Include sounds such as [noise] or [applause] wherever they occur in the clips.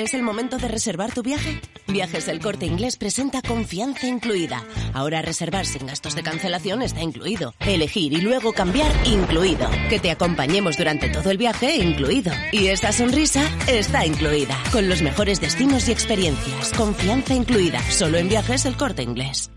¿Es el momento de reservar tu viaje? Viajes El Corte Inglés presenta confianza incluida. Ahora reservar sin gastos de cancelación está incluido. Elegir y luego cambiar incluido. Que te acompañemos durante todo el viaje incluido. Y esta sonrisa está incluida. Con los mejores destinos y experiencias. Confianza incluida. Solo en Viajes El Corte Inglés.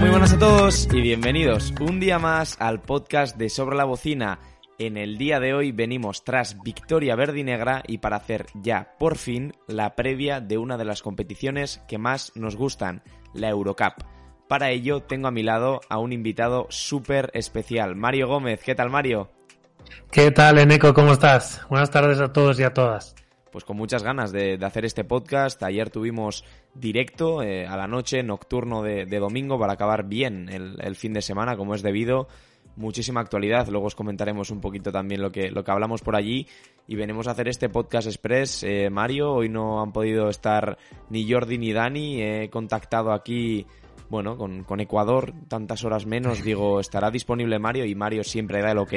Muy buenas a todos y bienvenidos un día más al podcast de Sobre la Bocina. En el día de hoy venimos tras victoria verde y negra y para hacer ya por fin la previa de una de las competiciones que más nos gustan, la Eurocup. Para ello tengo a mi lado a un invitado súper especial, Mario Gómez. ¿Qué tal, Mario? ¿Qué tal, Eneco? ¿Cómo estás? Buenas tardes a todos y a todas. Pues con muchas ganas de, hacer este podcast. Ayer tuvimos directo eh, a la noche, nocturno de, domingo, para acabar bien el, fin de semana, como es debido. Muchísima actualidad. Luego os comentaremos un poquito también lo que, lo que hablamos por allí. Y venimos a hacer este podcast express. Eh, Mario, hoy no han podido estar ni Jordi ni Dani. He contactado aquí bueno, con, con, Ecuador, tantas horas menos, [laughs] digo, estará disponible Mario y Mario siempre da el ok,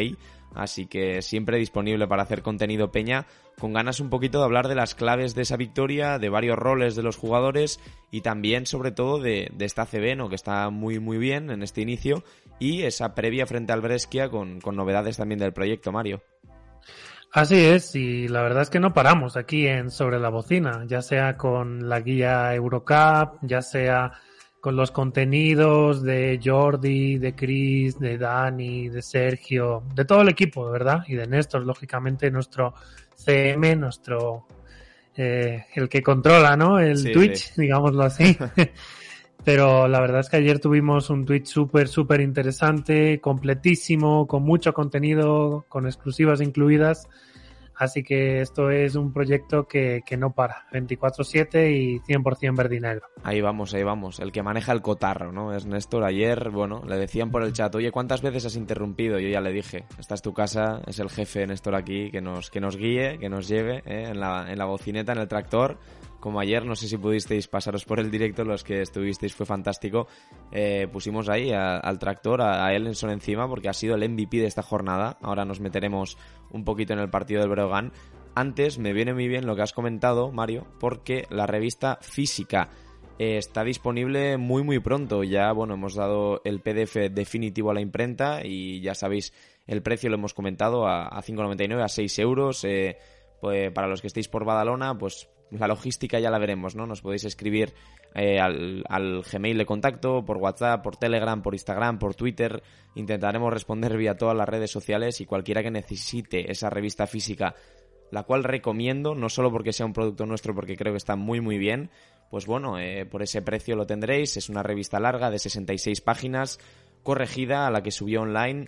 así que siempre disponible para hacer contenido Peña, con ganas un poquito de hablar de las claves de esa victoria, de varios roles de los jugadores y también sobre todo de, esta CB, ¿no? que está muy muy bien en este inicio y esa previa frente al Brescia con, con novedades también del proyecto, Mario. Así es, y la verdad es que no paramos aquí en Sobre la Bocina, ya sea con la guía Eurocup, ya sea con los contenidos de Jordi, de Chris, de Dani, de Sergio, de todo el equipo, ¿verdad? Y de Néstor, lógicamente, nuestro CM, nuestro, eh, el que controla, ¿no? El Twitch, digámoslo así. [laughs] Pero la verdad es que ayer tuvimos un Twitch súper, súper interesante, completísimo, con mucho contenido, con exclusivas incluidas. Así que esto es un proyecto que, que no para, 24/7 y 100% verde y. Ahí vamos, ahí vamos, el que maneja el cotarro, ¿no? Es Néstor. Ayer, bueno, le decían por el chat, oye, ¿cuántas veces has interrumpido? Yo ya le dije, esta es tu casa, es el jefe Néstor aquí, que nos, que nos guíe, que nos lleve ¿eh? en, la, en la bocineta, en el tractor como ayer, no sé si pudisteis pasaros por el directo, los que estuvisteis fue fantástico. Eh, pusimos ahí al tractor, a, a Ellenson encima, porque ha sido el MVP de esta jornada. Ahora nos meteremos un poquito en el partido del Breogán. Antes me viene muy bien lo que has comentado, Mario, porque la revista física eh, está disponible muy muy pronto. Ya, bueno, hemos dado el PDF definitivo a la imprenta y ya sabéis, el precio lo hemos comentado a, a 5,99, a 6 euros. Eh, pues para los que estéis por Badalona, pues la logística ya la veremos, ¿no? Nos podéis escribir eh, al, Gmail de contacto, por WhatsApp, por Telegram, por Instagram, por Twitter. Intentaremos responder vía todas las redes sociales y cualquiera que necesite esa revista física, la cual recomiendo, no solo porque sea un producto nuestro, porque creo que está muy muy bien, pues bueno, eh, por ese precio lo tendréis. Es una revista larga de 66 páginas, corregida a la que subió online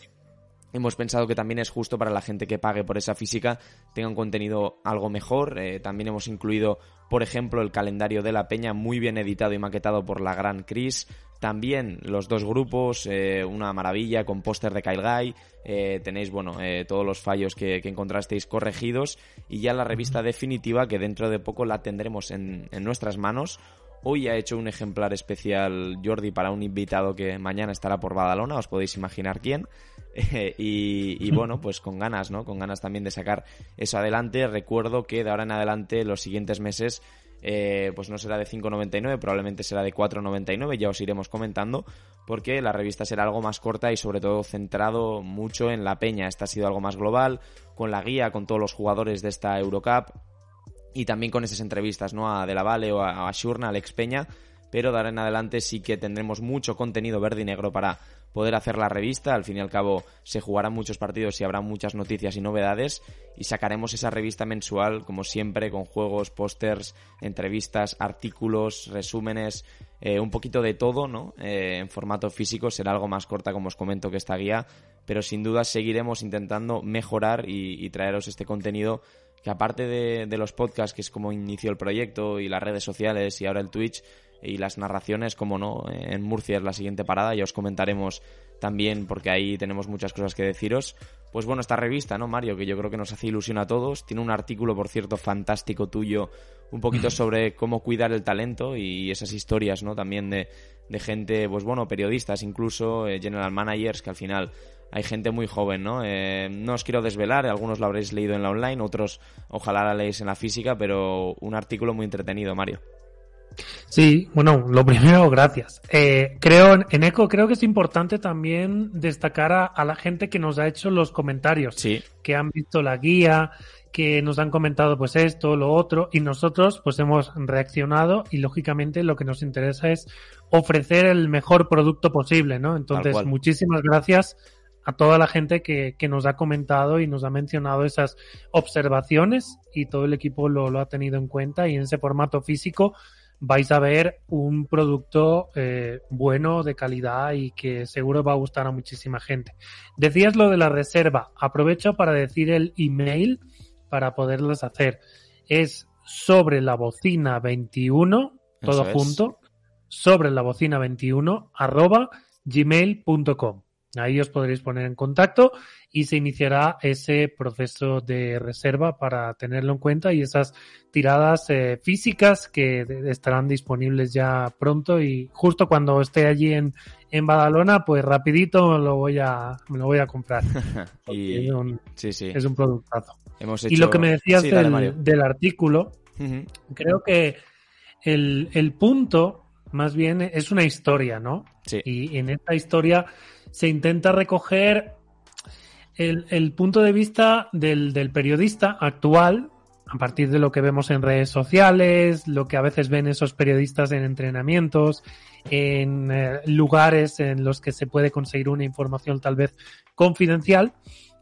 Hemos pensado que también es justo para la gente que pague por esa física tenga un contenido algo mejor. Eh, también hemos incluido, por ejemplo, el calendario de la peña muy bien editado y maquetado por la gran Chris. También los dos grupos, eh, una maravilla con póster de Kyle Guy. Eh, tenéis, bueno, todos los fallos que, que, encontrasteis corregidos. Y ya la revista definitiva que dentro de poco la tendremos en, en nuestras manos. Hoy ha hecho un ejemplar especial Jordi para un invitado que mañana estará por Badalona, os podéis imaginar quién. [laughs] y, bueno, pues con ganas, ¿no? Con ganas también de sacar eso adelante. Recuerdo que de ahora en adelante, los siguientes meses, eh, pues no será de 5.99, probablemente será de 4.99, ya os iremos comentando, porque la revista será algo más corta y sobre todo centrado mucho en la peña. Esta ha sido algo más global, con la guía, con todos los jugadores de esta Eurocup y también con esas entrevistas, ¿no? A De La Valle o a, a Shurna, Alex Peña, pero de ahora en adelante sí que tendremos mucho contenido verde y negro para poder hacer la revista. Al fin y al cabo se jugarán muchos partidos y habrá muchas noticias y novedades y sacaremos esa revista mensual como siempre con juegos, pósters, entrevistas, artículos, resúmenes, eh, un poquito de todo, ¿no? Eh, en formato físico será algo más corta como os comento que esta guía, pero sin duda seguiremos intentando mejorar y, traeros este contenido que aparte de, de los podcasts, que es como inició el proyecto, y las redes sociales y ahora el Twitch, y las narraciones, como no, en Murcia es la siguiente parada, ya os comentaremos también porque ahí tenemos muchas cosas que deciros. Pues bueno, esta revista, ¿no, Mario? Que yo creo que nos hace ilusión a todos. Tiene un artículo, por cierto, fantástico tuyo, un poquito sobre cómo cuidar el talento y esas historias, ¿no? También de, de gente, pues bueno, periodistas, incluso eh, general managers, que al final hay gente muy joven, ¿no? Eh, no os quiero desvelar, algunos lo habréis leído en la online, otros ojalá la leéis en la física, pero un artículo muy entretenido, Mario. Sí, bueno, lo [laughs] primero, gracias. Eh, creo, en ECO, creo que es importante también destacar a, la gente que nos ha hecho los comentarios, sí. que han visto la guía, que nos han comentado pues esto, lo otro, y nosotros pues hemos reaccionado y lógicamente lo que nos interesa es ofrecer el mejor producto posible, ¿no? Entonces, muchísimas gracias a toda la gente que, que, nos ha comentado y nos ha mencionado esas observaciones y todo el equipo lo, lo ha tenido en cuenta y en ese formato físico vais a ver un producto eh, bueno, de calidad y que seguro va a gustar a muchísima gente. Decías lo de la reserva. Aprovecho para decir el email para poderlas hacer. Es sobre la bocina 21, todo junto, sobre la bocina 21 arroba gmail.com. Ahí os podréis poner en contacto y se iniciará ese proceso de reserva para tenerlo en cuenta y esas tiradas eh, físicas que estarán disponibles ya pronto y justo cuando esté allí en, en Badalona, pues rapidito lo voy a, me lo voy a comprar. [laughs] y... es, un, sí, sí. es un productazo. Y lo que me decías del, del, artículo, creo que el, el punto más bien es una historia, ¿no? Sí. Y en esta historia se intenta recoger el, punto de vista del, periodista actual, a partir de lo que vemos en redes sociales, lo que a veces ven esos periodistas en entrenamientos, en eh, lugares en los que se puede conseguir una información tal vez confidencial.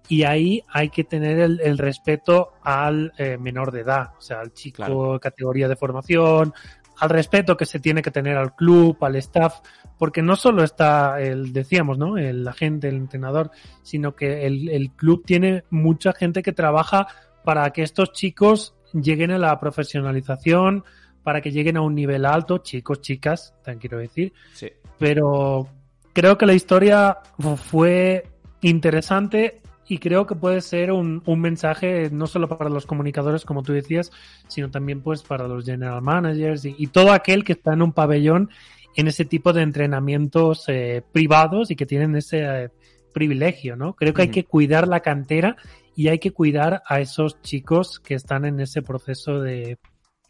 Y ahí hay que tener el, respeto al eh, menor de edad, o sea, al chico categoría de formación, al respeto que se tiene que tener al club, al staff, porque no solo está el, decíamos, ¿no? El agente, el entrenador, sino que el, el club tiene mucha gente que trabaja para que estos chicos lleguen a la profesionalización, para que lleguen a un nivel alto, chicos, chicas, también quiero decir. Sí. Pero creo que la historia fue interesante y creo que puede ser un, un, mensaje no solo para los comunicadores, como tú decías, sino también pues para los general managers y, todo aquel que está en un pabellón en ese tipo de entrenamientos eh, privados y que tienen ese eh, privilegio, ¿no? Creo que hay que cuidar la cantera y hay que cuidar a esos chicos que están en ese proceso de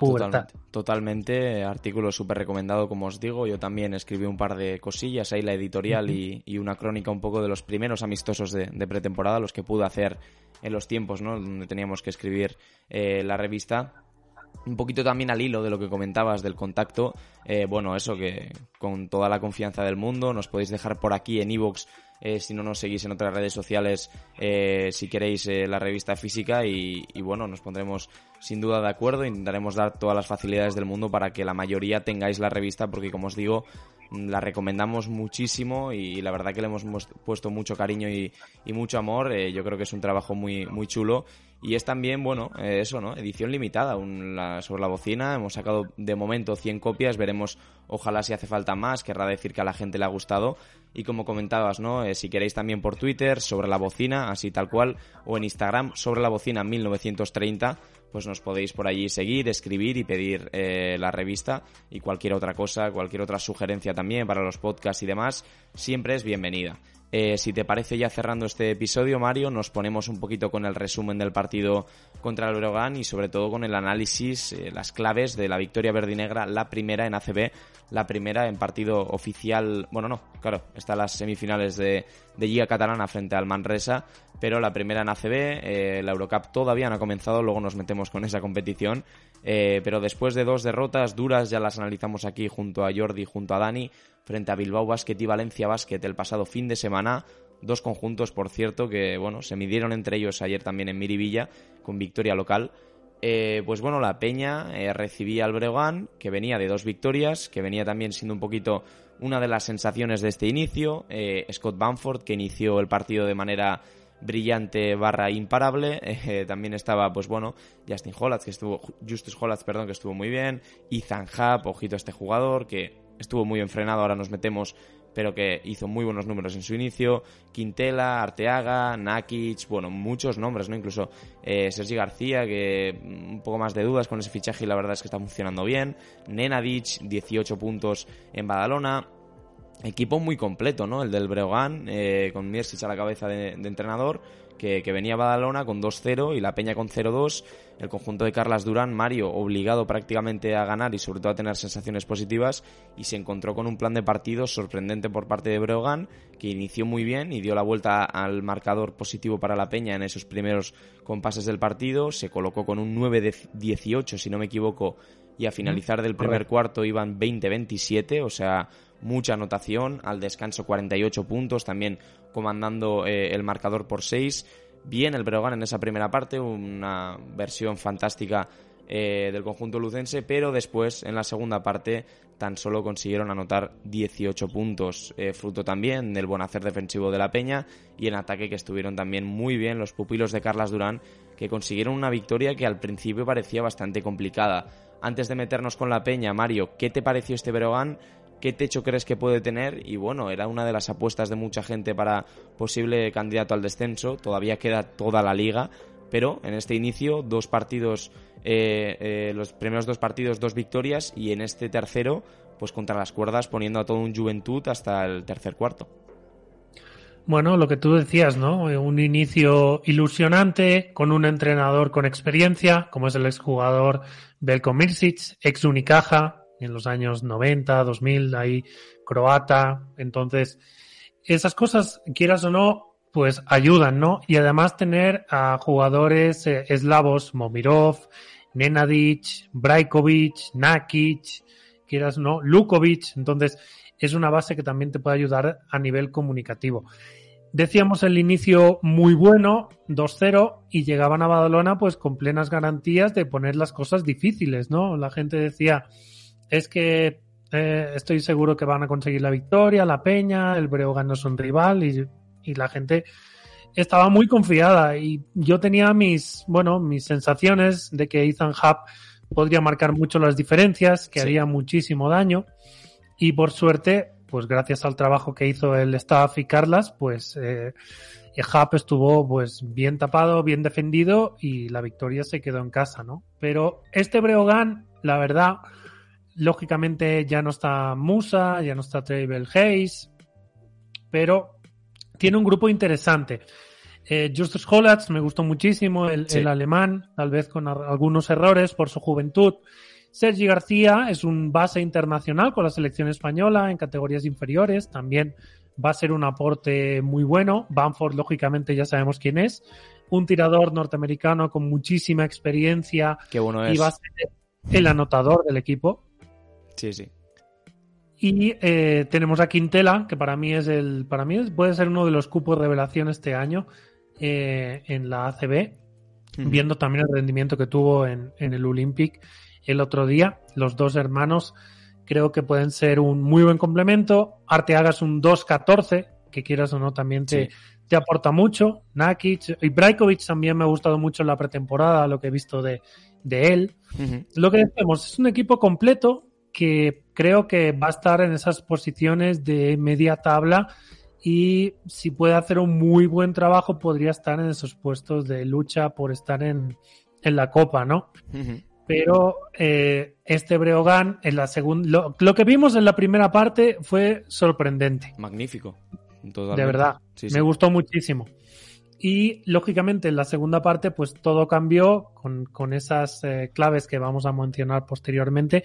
Totalmente, totalmente, artículo súper recomendado, como os digo. Yo también escribí un par de cosillas ahí, la editorial y, una crónica un poco de los primeros amistosos de, pretemporada, los que pude hacer en los tiempos, ¿no? Donde teníamos que escribir eh, la revista. Un poquito también al hilo de lo que comentabas del contacto. Eh, bueno, eso que con toda la confianza del mundo nos podéis dejar por aquí en iVoox eh, si no nos seguís en otras redes sociales, eh, si queréis eh, la revista física y, bueno, nos pondremos sin duda de acuerdo, intentaremos dar todas las facilidades del mundo para que la mayoría tengáis la revista porque como os digo, la recomendamos muchísimo y la verdad que le hemos puesto mucho cariño y, mucho amor. yo creo que es un trabajo muy, muy chulo y es también, bueno, eso, ¿no? Edición limitada sobre la bocina. Hemos sacado de momento 100 copias, veremos, ojalá si hace falta más, querrá decir que a la gente le ha gustado. Y como comentabas, ¿no? Eh, si queréis también por Twitter, sobre la bocina, así tal cual, o en Instagram, sobre la bocina 1930, pues nos podéis por allí seguir, escribir y pedir eh, la revista y cualquier otra cosa, cualquier otra sugerencia también para los podcasts y demás, siempre es bienvenida. Eh, si te parece ya cerrando este episodio, Mario, nos ponemos un poquito con el resumen del partido contra el Breogán y sobre todo con el análisis, eh, las claves de la victoria verdinegra, la primera en ACB, la primera en partido oficial, bueno no, claro, están las semifinales de, Liga Catalana frente al Manresa, pero la primera en ACB, eh, la Eurocup todavía no ha comenzado, luego nos metemos con esa competición, pero después de dos derrotas duras, ya las analizamos aquí junto a Jordi, junto a Dani, frente a Bilbao Basket y Valencia Basket el pasado fin de semana. Dos conjuntos, por cierto, que bueno, se midieron entre ellos ayer también en Miribilla con victoria local. Eh, pues bueno, la Peña eh, recibía al Breogán, que venía de dos victorias, que venía también siendo un poquito una de las sensaciones de este inicio. Eh, Scott Bamford, que inició el partido de manera brillante barra imparable. también estaba, pues bueno, Justin Hollatz, que estuvo, Justus Hollatz, perdón, que estuvo muy bien. Ethan Happ, ojito a este jugador, que estuvo muy enfrenado, ahora nos metemos, pero que hizo muy buenos números en su inicio. Quintela, Arteaga, Nakic, bueno, muchos nombres, ¿no? Incluso eh, Sergi García, que un poco más de dudas con ese fichaje y la verdad es que está funcionando bien. Nenadic, 18 puntos en Badalona. Equipo muy completo, ¿no? El del Breogán, eh, con Miersic a la cabeza de entrenador que, venía Badalona con 2-0 y la Peña con 0-2. El conjunto de Carlas Durán, Mario, obligado prácticamente a ganar y sobre todo a tener sensaciones positivas, y se encontró con un plan de partido sorprendente por parte de Breogán, que inició muy bien y dio la vuelta al marcador positivo para la Peña en esos primeros compases del partido. Se colocó con un 9-18, si no me equivoco, y a finalizar del primer cuarto iban 20-27, o sea, mucha anotación, al descanso 48 puntos, también comandando eh, el marcador por 6. Bien el Breogán en esa primera parte, una versión fantástica eh, del conjunto lucense, pero después en la segunda parte tan solo consiguieron anotar 18 puntos, eh, fruto también del buen hacer defensivo de la Peña y en ataque que estuvieron también muy bien los pupilos de Carlas Durán, que consiguieron una victoria que al principio parecía bastante complicada. Antes de meternos con la Peña, Mario, ¿qué te pareció este Breogán? Qué techo crees que puede tener y bueno, era una de las apuestas de mucha gente para posible candidato al descenso, todavía queda toda la liga, pero en este inicio dos partidos, eh, eh, los primeros dos partidos dos victorias y en este tercero pues contra las cuerdas poniendo a todo un Juventud hasta el tercer cuarto. Bueno, lo que tú decías, ¿no? Un inicio ilusionante con un entrenador con experiencia, como es el exjugador Belko Mirsic, ex Unicaja, en los años 90, 2000, ahí croata. Entonces, esas cosas, quieras o no, pues ayudan, ¿no? Y además tener a jugadores eh, eslavos, Momirov, Nenadic, Brajkovic, Nakic, quieras o no, Lukovic. Entonces, es una base que también te puede ayudar a nivel comunicativo. Decíamos el inicio muy bueno, 2-0, y llegaban a Badalona pues con plenas garantías de poner las cosas difíciles, ¿no? La gente decía, es que eh, estoy seguro que van a conseguir la victoria, la Peña, el Breogán no es un rival y, la gente estaba muy confiada. Y yo tenía mis, bueno, mis sensaciones de que Ethan Hub podría marcar mucho las diferencias, que haría muchísimo daño. Y por suerte, pues gracias al trabajo que hizo el staff y Carlas, pues eh, Hub estuvo pues bien tapado, bien defendido y la victoria se quedó en casa, ¿no? Pero este Breogán, la verdad, Lógicamente ya no está Musa, ya no está Travel Hayes, pero tiene un grupo interesante. Eh, Justus Hollatz me gustó muchísimo, el, alemán, tal vez con algunos errores por su juventud. Sergi García es un base internacional con la selección española en categorías inferiores, también va a ser un aporte muy bueno. Banford, lógicamente, ya sabemos quién es. Un tirador norteamericano con muchísima experiencia Qué bueno es. y va a ser el anotador del equipo. Sí, sí. Y eh, tenemos a Quintela, que para mí es el, para mí puede ser uno de los cupos de revelación este año eh, en la ACB, viendo también el rendimiento que tuvo en, el Olympic el otro día. Los dos hermanos creo que pueden ser un muy buen complemento. Arteaga es un 2-14, que quieras o no también te, te aporta mucho. Nakic y Brajkovic también me ha gustado mucho en la pretemporada, lo que he visto de, él. Lo que decimos, es un equipo completo que creo que va a estar en esas posiciones de media tabla y si puede hacer un muy buen trabajo podría estar en esos puestos de lucha por estar en, la copa, ¿no? Pero eh, este Breogán en la segunda, lo, que vimos en la primera parte fue sorprendente. Magnífico. De verdad, me gustó muchísimo. Y lógicamente en la segunda parte pues todo cambió con, esas eh, claves que vamos a mencionar posteriormente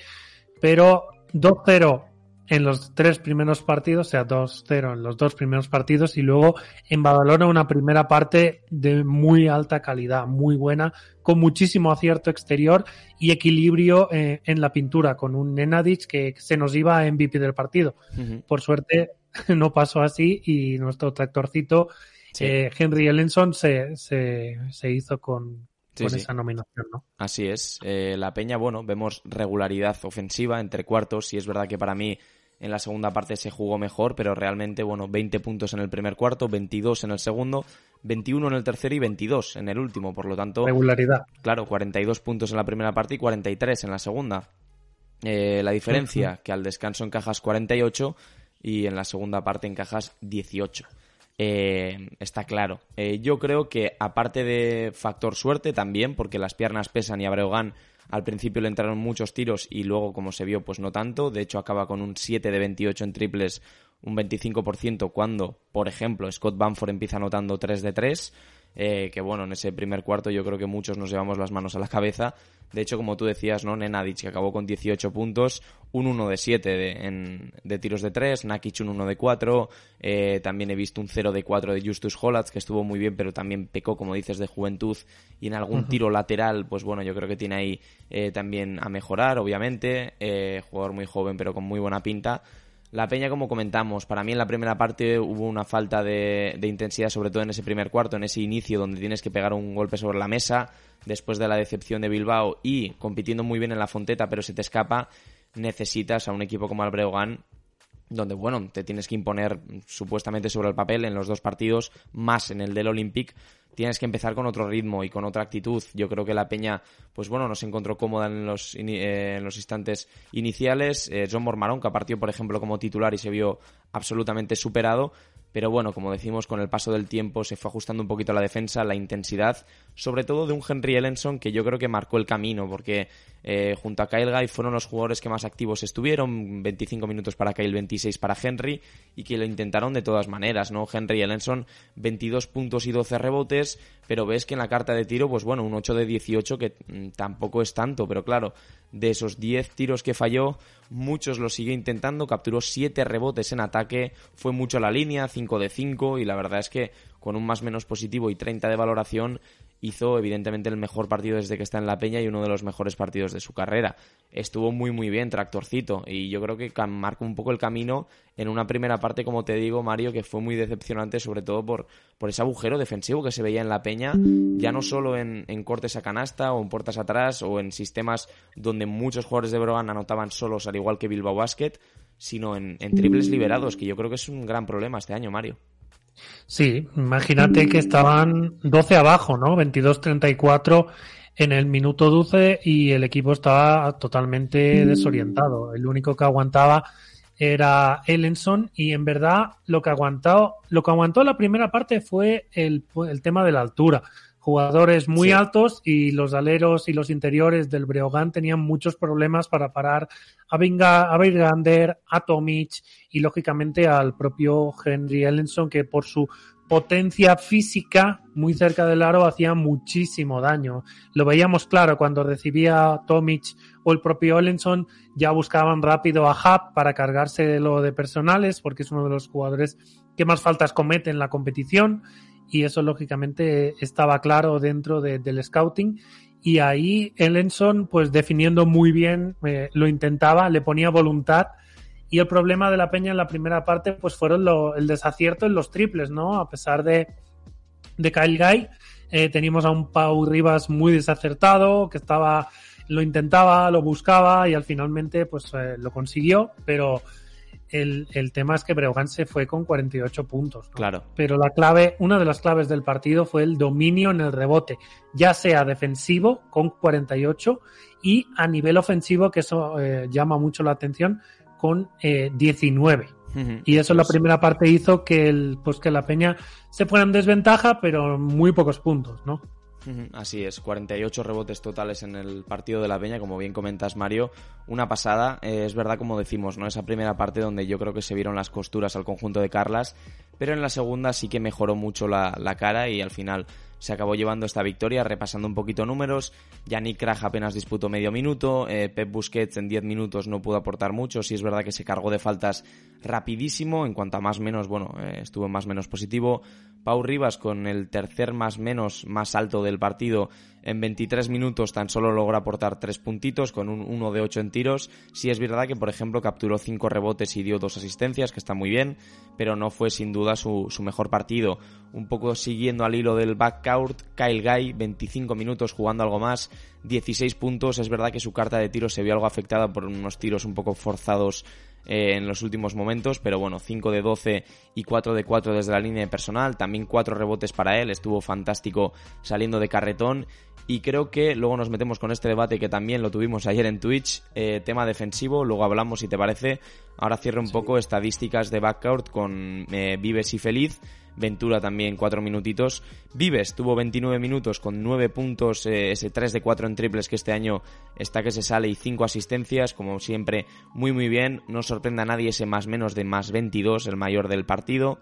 pero 2-0 en los tres primeros partidos, o sea, 2-0 en los dos primeros partidos y luego en Badalona una primera parte de muy alta calidad, muy buena, con muchísimo acierto exterior y equilibrio eh, en la pintura, con un Nenadic que se nos iba a MVP del partido. Por suerte [laughs] no pasó así y nuestro tractorcito eh, Henry Ellenson se, se, se hizo con, con esa nominación, ¿no? Así es. Eh, la Peña, bueno, vemos regularidad ofensiva entre cuartos y es verdad que para mí en la segunda parte se jugó mejor, pero realmente, bueno, 20 puntos en el primer cuarto, 22 en el segundo, 21 en el tercero y 22 en el último, por lo tanto... Regularidad. Claro, 42 puntos en la primera parte y 43 en la segunda. Eh, la diferencia, que al descanso encajas 48 y en la segunda parte encajas 18. Eh, está claro. Eh, yo creo que aparte de factor suerte también, porque las piernas pesan y a Breogán al principio le entraron muchos tiros y luego, como se vio, pues no tanto. De hecho, acaba con un 7 de 28 en triples, un 25% cuando, por ejemplo, Scott Banford empieza anotando 3 de 3. Eh, que bueno, en ese primer cuarto yo creo que muchos nos llevamos las manos a la cabeza. De hecho, como tú decías, ¿no? Nenadic, que acabó con 18 puntos, un 1 de 7 de, en, de tiros de 3, Nakic un 1 de 4, eh, también he visto un 0 de 4 de Justus Hollatz, que estuvo muy bien, pero también pecó, como dices, de juventud, y en algún tiro lateral, pues bueno, yo creo que tiene ahí eh, también a mejorar, obviamente, jugador muy joven, pero con muy buena pinta. La Peña, como comentamos, para mí en la primera parte hubo una falta de, intensidad, sobre todo en ese primer cuarto, en ese inicio donde tienes que pegar un golpe sobre la mesa, después de la decepción de Bilbao y compitiendo muy bien en la Fonteta, pero se te escapa, necesitas a un equipo como el Breogán donde, bueno, te tienes que imponer supuestamente sobre el papel en los dos partidos, más en el del Olympic, tienes que empezar con otro ritmo y con otra actitud. Yo creo que la Peña, pues bueno, no se encontró cómoda en los, eh, en los instantes iniciales. Eh, John Mormarón, que partió, por ejemplo, como titular y se vio absolutamente superado, pero bueno, como decimos, con el paso del tiempo se fue ajustando un poquito la defensa, la intensidad, sobre todo de un Henry Ellenson que yo creo que marcó el camino, porque eh, junto a Kyle Guy fueron los jugadores que más activos estuvieron, 25 minutos para Kyle, 26 para Henry, y que lo intentaron de todas maneras, ¿no? Henry Ellenson, 22 puntos y 12 rebotes, pero ves que en la carta de tiro, pues bueno, un 8 de 18 que mm, tampoco es tanto, pero claro, de esos 10 tiros que falló, muchos lo sigue intentando, capturó 7 rebotes en ataque, fue mucho a la línea, 5 de 5 y la verdad es que con un más menos positivo y 30 de valoración hizo evidentemente el mejor partido desde que está en la Peña y uno de los mejores partidos de su carrera. Estuvo muy muy bien, tractorcito, y yo creo que marcó un poco el camino en una primera parte, como te digo, Mario, que fue muy decepcionante, sobre todo por, por ese agujero defensivo que se veía en la Peña, ya no solo en, cortes a canasta o en puertas atrás o en sistemas donde muchos jugadores de Brogan anotaban solos, al igual que Bilbao Basket, sino en triples liberados, que yo creo que es un gran problema este año, Mario. Sí, imagínate que estaban 12 abajo, ¿no? 22-34 en el minuto 12 y el equipo estaba totalmente desorientado. El único que aguantaba era Ellenson y en verdad lo que aguantó, lo que aguantó la primera parte fue el, el tema de la altura jugadores muy altos y los aleros y los interiores del Breogán tenían muchos problemas para parar a, Vinga, a Virgander, a Tomic y lógicamente al propio Henry Ellenson que por su potencia física muy cerca del aro hacía muchísimo daño. Lo veíamos claro cuando recibía Tomic o el propio Ellenson ya buscaban rápido a Hub para cargarse lo de personales porque es uno de los jugadores que más faltas comete en la competición y eso lógicamente estaba claro dentro del scouting. Y ahí Ellenson pues definiendo muy bien eh, lo intentaba, le ponía voluntad. Y el problema de la Peña en la primera parte pues fueron el desacierto en los triples, ¿no? A pesar de, de Kyle Guy, eh, teníamos a un Pau Rivas muy desacertado que estaba lo intentaba, lo buscaba y al finalmente pues eh, lo consiguió, pero el, el, tema es que Breogán se fue con 48 puntos. Claro. Pero la clave, una de las claves del partido fue el dominio en el rebote, ya sea defensivo con 48 y a nivel ofensivo, que eso eh, llama mucho la atención, con eh, 19. Y eso en la primera parte hizo que, el, pues que la Peña se fuera en desventaja, pero muy pocos puntos, ¿no? Así es, 48 rebotes totales en el partido de la Peña, como bien comentas Mario, una pasada, eh, es verdad como decimos, ¿no? Esa primera parte donde yo creo que se vieron las costuras al conjunto de Carlas, pero en la segunda sí que mejoró mucho la, la cara y al final se acabó llevando esta victoria, repasando un poquito números. Yannick Kraj apenas disputó medio minuto, eh, Pep Busquets en 10 minutos no pudo aportar mucho, sí es verdad que se cargó de faltas rapidísimo, en cuanto a más menos, bueno, eh, estuvo más menos positivo. Pau Rivas con el tercer más menos más alto del partido en 23 minutos tan solo logró aportar 3 puntitos con un 1 de 8 en tiros. Sí es verdad que, por ejemplo, capturó 5 rebotes y dio 2 asistencias, que está muy bien, pero no fue sin duda su, su mejor partido. Un poco siguiendo al hilo del backcourt, Kyle Guy, 25 minutos jugando algo más, 16 puntos. Es verdad que su carta de tiros se vio algo afectada por unos tiros un poco forzados eh, en los últimos momentos, pero bueno, 5 de 12 y 4 de 4 desde la línea de personal, también 4 rebotes para él, estuvo fantástico saliendo de carretón. Y creo que luego nos metemos con este debate que también lo tuvimos ayer en Twitch, eh, tema defensivo, luego hablamos si te parece, ahora cierro un poco estadísticas de backcourt con eh, Vives y Feliz, Ventura también cuatro minutitos. Vives tuvo 29 minutos con 9 puntos, eh, ese 3 de 4 en triples que este año está que se sale y 5 asistencias, como siempre, muy muy bien. No sorprenda a nadie ese más menos de más 22, el mayor del partido.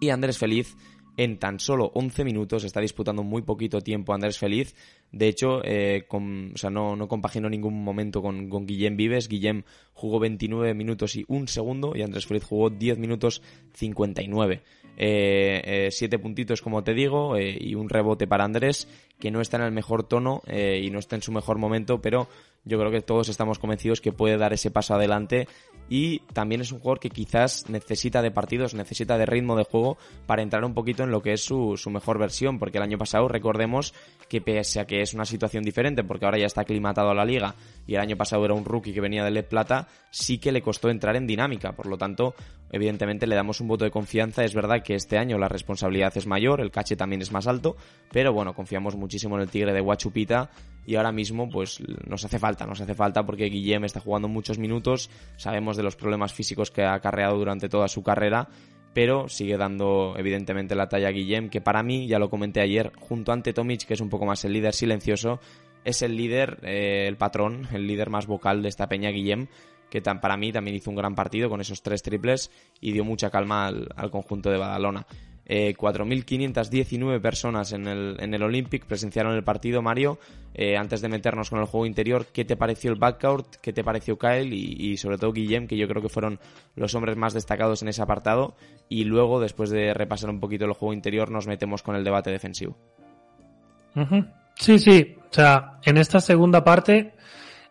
Y Andrés Feliz en tan solo 11 minutos, está disputando muy poquito tiempo Andrés Feliz. De hecho, eh, o sea, no, no compaginó ningún momento con, con Guillem Vives. Guillem jugó 29 minutos y un segundo y Andrés Feliz jugó 10 minutos 59. Eh, eh, siete puntitos como te digo eh, y un rebote para Andrés que no está en el mejor tono y no está en su mejor momento pero yo creo que todos estamos convencidos que puede dar ese paso adelante y también es un jugador que quizás necesita de partidos, necesita de ritmo de juego para entrar un poquito en lo que es su, su mejor versión, porque el año pasado recordemos que pese a que es una situación diferente, porque ahora ya está aclimatado a la liga y el año pasado era un rookie que venía de LED Plata, sí que le costó entrar en dinámica, por lo tanto, evidentemente le damos un voto de confianza, es verdad que este año la responsabilidad es mayor, el cache también es más alto, pero bueno, confiamos muchísimo en el Tigre de Huachupita y ahora mismo pues nos hace falta, nos hace falta porque Guillem está jugando muchos minutos, sabemos de los problemas físicos que ha acarreado durante toda su carrera, pero sigue dando evidentemente la talla a Guillem, que para mí, ya lo comenté ayer, junto Ante Tomic, que es un poco más el líder silencioso, es el líder, eh, el patrón, el líder más vocal de esta peña, Guillem, que para mí también hizo un gran partido con esos tres triples y dio mucha calma al, al conjunto de Badalona. 4.519 eh, personas en el, en el Olympic presenciaron el partido, Mario. Eh, antes de meternos con el juego interior, ¿qué te pareció el backcourt? ¿Qué te pareció Kyle? Y, sobre todo Guillem, que yo creo que fueron los hombres más destacados en ese apartado. Y luego, después de repasar un poquito el juego interior, nos metemos con el debate defensivo. Sí, sí. O sea, en esta segunda parte,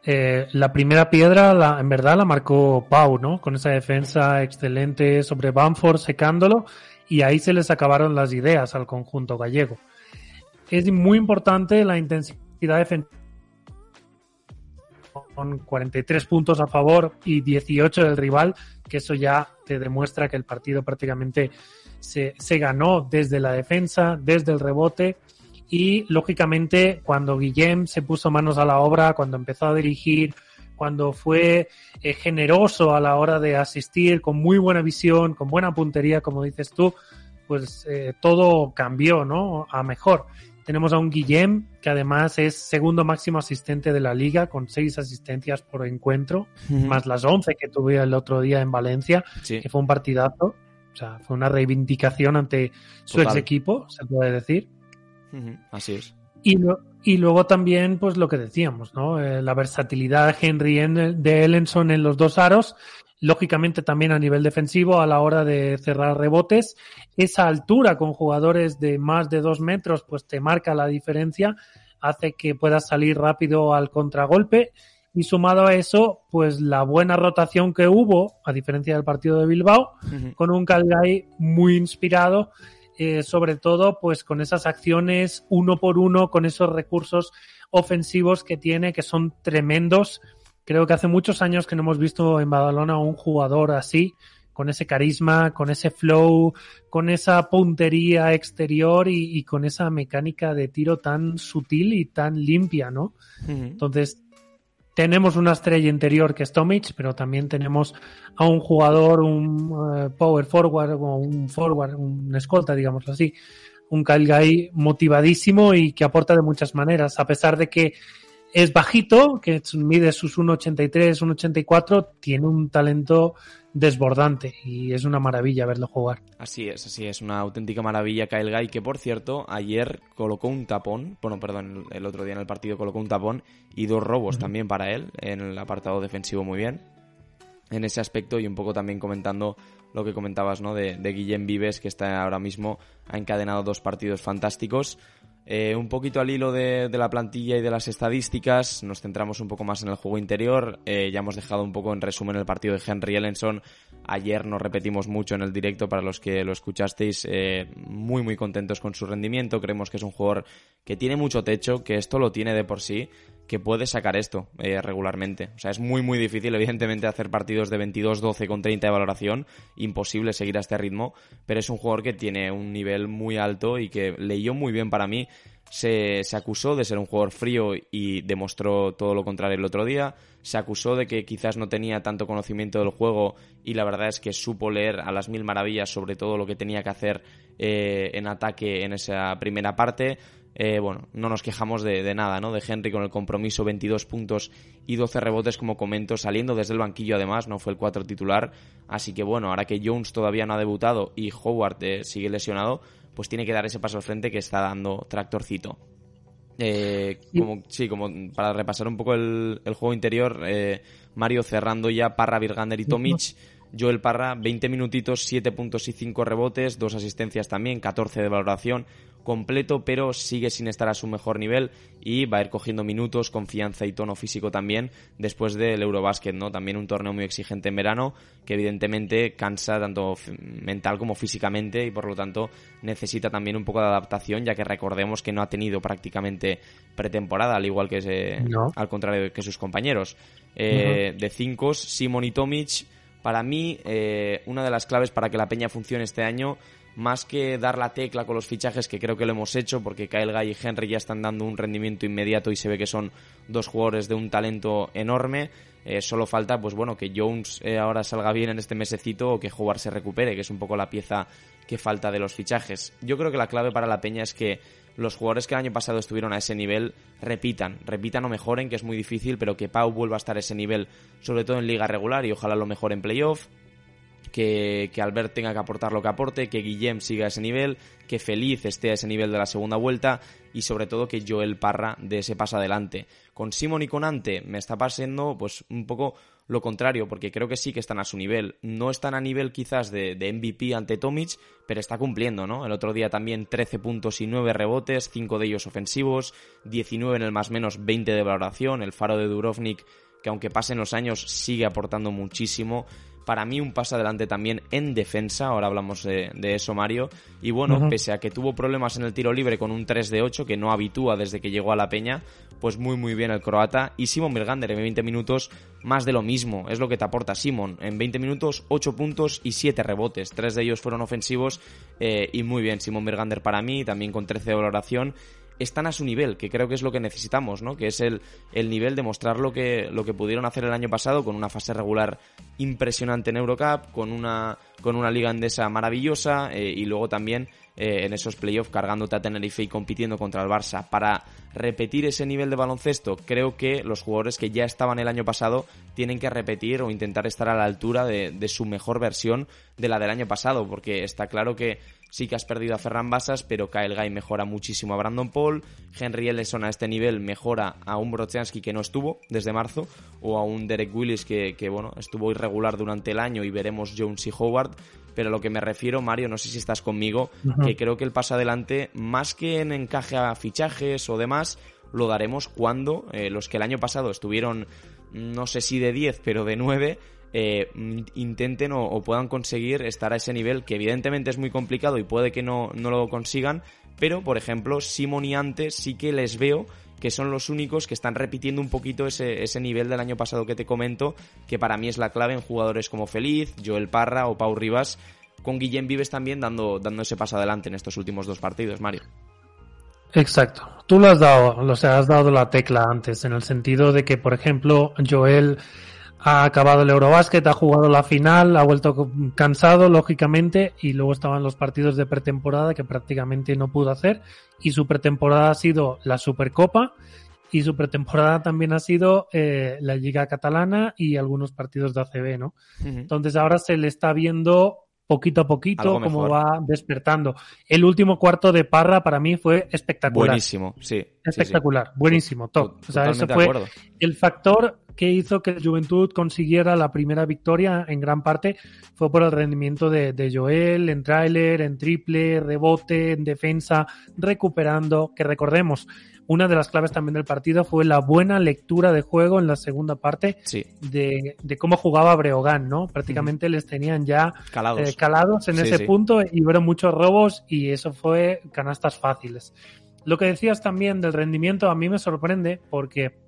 eh, la primera piedra, la, en verdad, la marcó Pau, ¿no? Con esa defensa excelente sobre Bamford, secándolo y ahí se les acabaron las ideas al conjunto gallego. Es muy importante la intensidad defensiva con 43 puntos a favor y 18 del rival, que eso ya te demuestra que el partido prácticamente se, se ganó desde la defensa, desde el rebote y lógicamente cuando Guillem se puso manos a la obra, cuando empezó a dirigir, cuando fue eh, generoso a la hora de asistir, con muy buena visión, con buena puntería, como dices tú, pues eh, todo cambió, ¿no? A mejor. Tenemos a un Guillem, que además es segundo máximo asistente de la liga, con seis asistencias por encuentro, más las once que tuve el otro día en Valencia, que fue un partidazo. O sea, fue una reivindicación ante su ex equipo, se puede decir. Así es. Y, y luego también, pues lo que decíamos, ¿no? Eh, la versatilidad de Henry de Ellenson en los dos aros, lógicamente también a nivel defensivo a la hora de cerrar rebotes. Esa altura con jugadores de más de dos metros, pues te marca la diferencia, hace que puedas salir rápido al contragolpe. Y sumado a eso, pues la buena rotación que hubo, a diferencia del partido de Bilbao, con un Calgary muy inspirado eh, sobre todo pues con esas acciones uno por uno, con esos recursos ofensivos que tiene, que son tremendos. Creo que hace muchos años que no hemos visto en Badalona un jugador así, con ese carisma, con ese flow, con esa puntería exterior y, con esa mecánica de tiro tan sutil y tan limpia, ¿no? Entonces, tenemos una estrella interior que es Tomic, pero también tenemos a un jugador, un eh, power forward o un forward, un escolta, digamos así, un Kyle Guy motivadísimo y que aporta de muchas maneras, a pesar de que es bajito, que mide sus 1,83, 1,84, tiene un talento desbordante y es una maravilla verlo jugar. Así es, así es, una auténtica maravilla Kyle Guy, que por cierto, ayer colocó un tapón, bueno, perdón, el otro día en el partido colocó un tapón y dos robos también para él en el apartado defensivo muy bien. En ese aspecto y un poco también comentando lo que comentabas, ¿no? De, de Guillem Vives, que está ahora mismo, ha encadenado dos partidos fantásticos. Eh, un poquito al hilo de, la plantilla y de las estadísticas, nos centramos un poco más en el juego interior. Eh, ya hemos dejado un poco en resumen el partido de Henry Ellenson. Ayer nos repetimos mucho en el directo para los que lo escuchasteis. Eh, muy, muy contentos con su rendimiento. Creemos que es un jugador que tiene mucho techo, que esto lo tiene de por sí, que puede sacar esto eh, regularmente. O sea, es muy, muy difícil, evidentemente, hacer partidos de 22-12 con 30 de valoración. Imposible seguir a este ritmo, pero es un jugador que tiene un nivel muy alto y que leyó muy bien para mí. Se, se, acusó de ser un jugador frío y demostró todo lo contrario el otro día. Se acusó de que quizás no tenía tanto conocimiento del juego y la verdad es que supo leer a las mil maravillas sobre todo lo que tenía que hacer eh, en ataque en esa primera parte eh, bueno, no nos quejamos de, nada, ¿no? De Henry con el compromiso, 22 puntos y 12 rebotes, como comento, saliendo desde el banquillo además, no fue el 4 titular. Así que bueno, ahora que Jones todavía no ha debutado y Howard eh, sigue lesionado, pues tiene que dar ese paso al frente que está dando tractorcito. Eh, como, sí, como para repasar un poco el, juego interior, Mario cerrando ya Parra, Virgander y Tomic. Joel Parra, 20 minutitos, 7 puntos y 5 rebotes, dos asistencias también, 14 de valoración, completo, pero sigue sin estar a su mejor nivel y va a ir cogiendo minutos, confianza y tono físico también después del Eurobasket, ¿no? También un torneo muy exigente en verano que evidentemente cansa tanto mental como físicamente y por lo tanto necesita también un poco de adaptación, ya que recordemos que no ha tenido prácticamente pretemporada, al igual que al contrario que sus compañeros. Eh, de cinco, Simon y Tomic, para mí, eh, una de las claves para que la Peña funcione este año más que dar la tecla con los fichajes, que creo que lo hemos hecho, porque Kyle Guy y Henry ya están dando un rendimiento inmediato y se ve que son dos jugadores de un talento enorme. Eh, solo falta, pues bueno, que Jones eh, ahora salga bien en este mesecito o que Howard se recupere, que es un poco la pieza que falta de los fichajes. Yo creo que la clave para la Peña es que los jugadores que el año pasado estuvieron a ese nivel repitan, repitan o mejoren, que es muy difícil, pero que Pau vuelva a estar a ese nivel, sobre todo en liga regular y ojalá lo mejor en playoff que, que, Albert tenga que aportar lo que aporte, que Guillem siga a ese nivel, que Feliz esté a ese nivel de la segunda vuelta y sobre todo que Joel Parra de ese paso adelante. Con Simon y con Ante me está pasando pues un poco lo contrario, porque creo que sí que están a su nivel. No están a nivel quizás de, de, MVP ante Tomic, pero está cumpliendo, ¿no? El otro día también 13 puntos y 9 rebotes, 5 de ellos ofensivos, 19 en el más menos 20 de valoración, el faro de Durovnik que aunque pasen los años sigue aportando muchísimo para mí un paso adelante también en defensa, ahora hablamos de, eso Mario, y bueno, pese a que tuvo problemas en el tiro libre con un 3 de 8 que no habitúa desde que llegó a la peña, pues muy muy bien el croata, y Simon Bergander en 20 minutos más de lo mismo, es lo que te aporta Simon, en 20 minutos 8 puntos y 7 rebotes, 3 de ellos fueron ofensivos eh, y muy bien Simon Bergander para mí, también con 13 de valoración, están a su nivel, que creo que es lo que necesitamos, ¿no? Que es el, el nivel de mostrar lo que, lo que pudieron hacer el año pasado con una fase regular impresionante en Eurocup, con una, con una liga andesa maravillosa eh, y luego también eh, en esos playoffs cargándote a Tenerife y compitiendo contra el Barça. Para repetir ese nivel de baloncesto, creo que los jugadores que ya estaban el año pasado tienen que repetir o intentar estar a la altura de su mejor versión de la del año pasado, porque está claro que Sí que has perdido a Ferran Basas, pero Kyle Guy mejora muchísimo a Brandon Paul. Henry Ellison a este nivel mejora a un Brochanski que no estuvo desde marzo, o a un Derek Willis que, bueno, estuvo irregular durante el año y veremos Jones y Howard. Pero lo que me refiero, Mario, no sé si estás conmigo, que creo que el paso adelante, más que en encaje a fichajes o demás, lo daremos cuando eh, los que el año pasado estuvieron, no sé si de 10, pero de 9, eh, intenten o, puedan conseguir estar a ese nivel, que evidentemente es muy complicado y puede que no, no lo consigan, pero por ejemplo, Simon y Ante sí que les veo que son los únicos que están repitiendo un poquito ese, ese nivel del año pasado que te comento, que para mí es la clave en jugadores como Feliz, Joel Parra o Pau Rivas, con Guillem Vives también dando, dando ese paso adelante en estos últimos dos partidos, Mario. Exacto. Tú lo has dado, o sea, has dado la tecla antes, en el sentido de que, por ejemplo, Joel ha acabado el Eurobásquet, ha jugado la final, ha vuelto cansado, lógicamente, y luego estaban los partidos de pretemporada que prácticamente no pudo hacer, y su pretemporada ha sido la Supercopa, y su pretemporada también ha sido eh, la Liga Catalana y algunos partidos de ACB, ¿no? Entonces ahora se le está viendo poquito a poquito como va despertando. El último cuarto de Parra para mí fue espectacular. Buenísimo, sí. Espectacular, buenísimo, top. O sea, ese fue el factor que hizo que Juventud consiguiera la primera victoria en gran parte fue por el rendimiento de, de Joel en tráiler, en triple, rebote, en defensa, recuperando, que recordemos, una de las claves también del partido fue la buena lectura de juego en la segunda parte de, cómo jugaba Breogán, ¿no? Prácticamente les tenían ya calados, eh, en ese punto y hubo muchos robos y eso fue canastas fáciles. Lo que decías también del rendimiento a mí me sorprende porque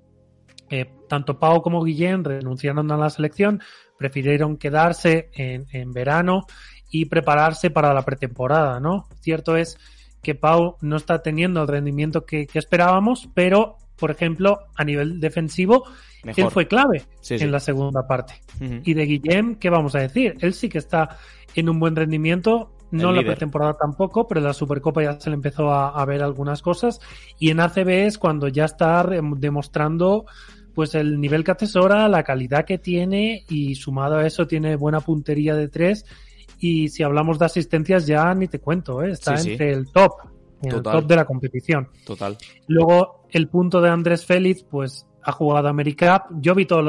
eh, tanto Pau como Guillén renunciaron a la selección, prefirieron quedarse en, en verano y prepararse para la pretemporada, ¿no? Cierto es que Pau no está teniendo el rendimiento que, que esperábamos, pero, por ejemplo, a nivel defensivo, Mejor. él fue clave Sí, sí. en la segunda parte. Y de Guillem, ¿qué vamos a decir? Él sí que está en un buen rendimiento, no en la pretemporada tampoco, pero en la Supercopa ya se le empezó a, a ver algunas cosas. Y en ACB es cuando ya está demostrando pues el nivel que atesora, la calidad que tiene y sumado a eso tiene buena puntería de tres. Y si hablamos de asistencias ya ni te cuento, ¿eh? está Sí, sí. entre el top, en el top de la competición. Total. Luego, el punto de Andrés Félix, pues ha jugado AmeriCup. Yo vi todos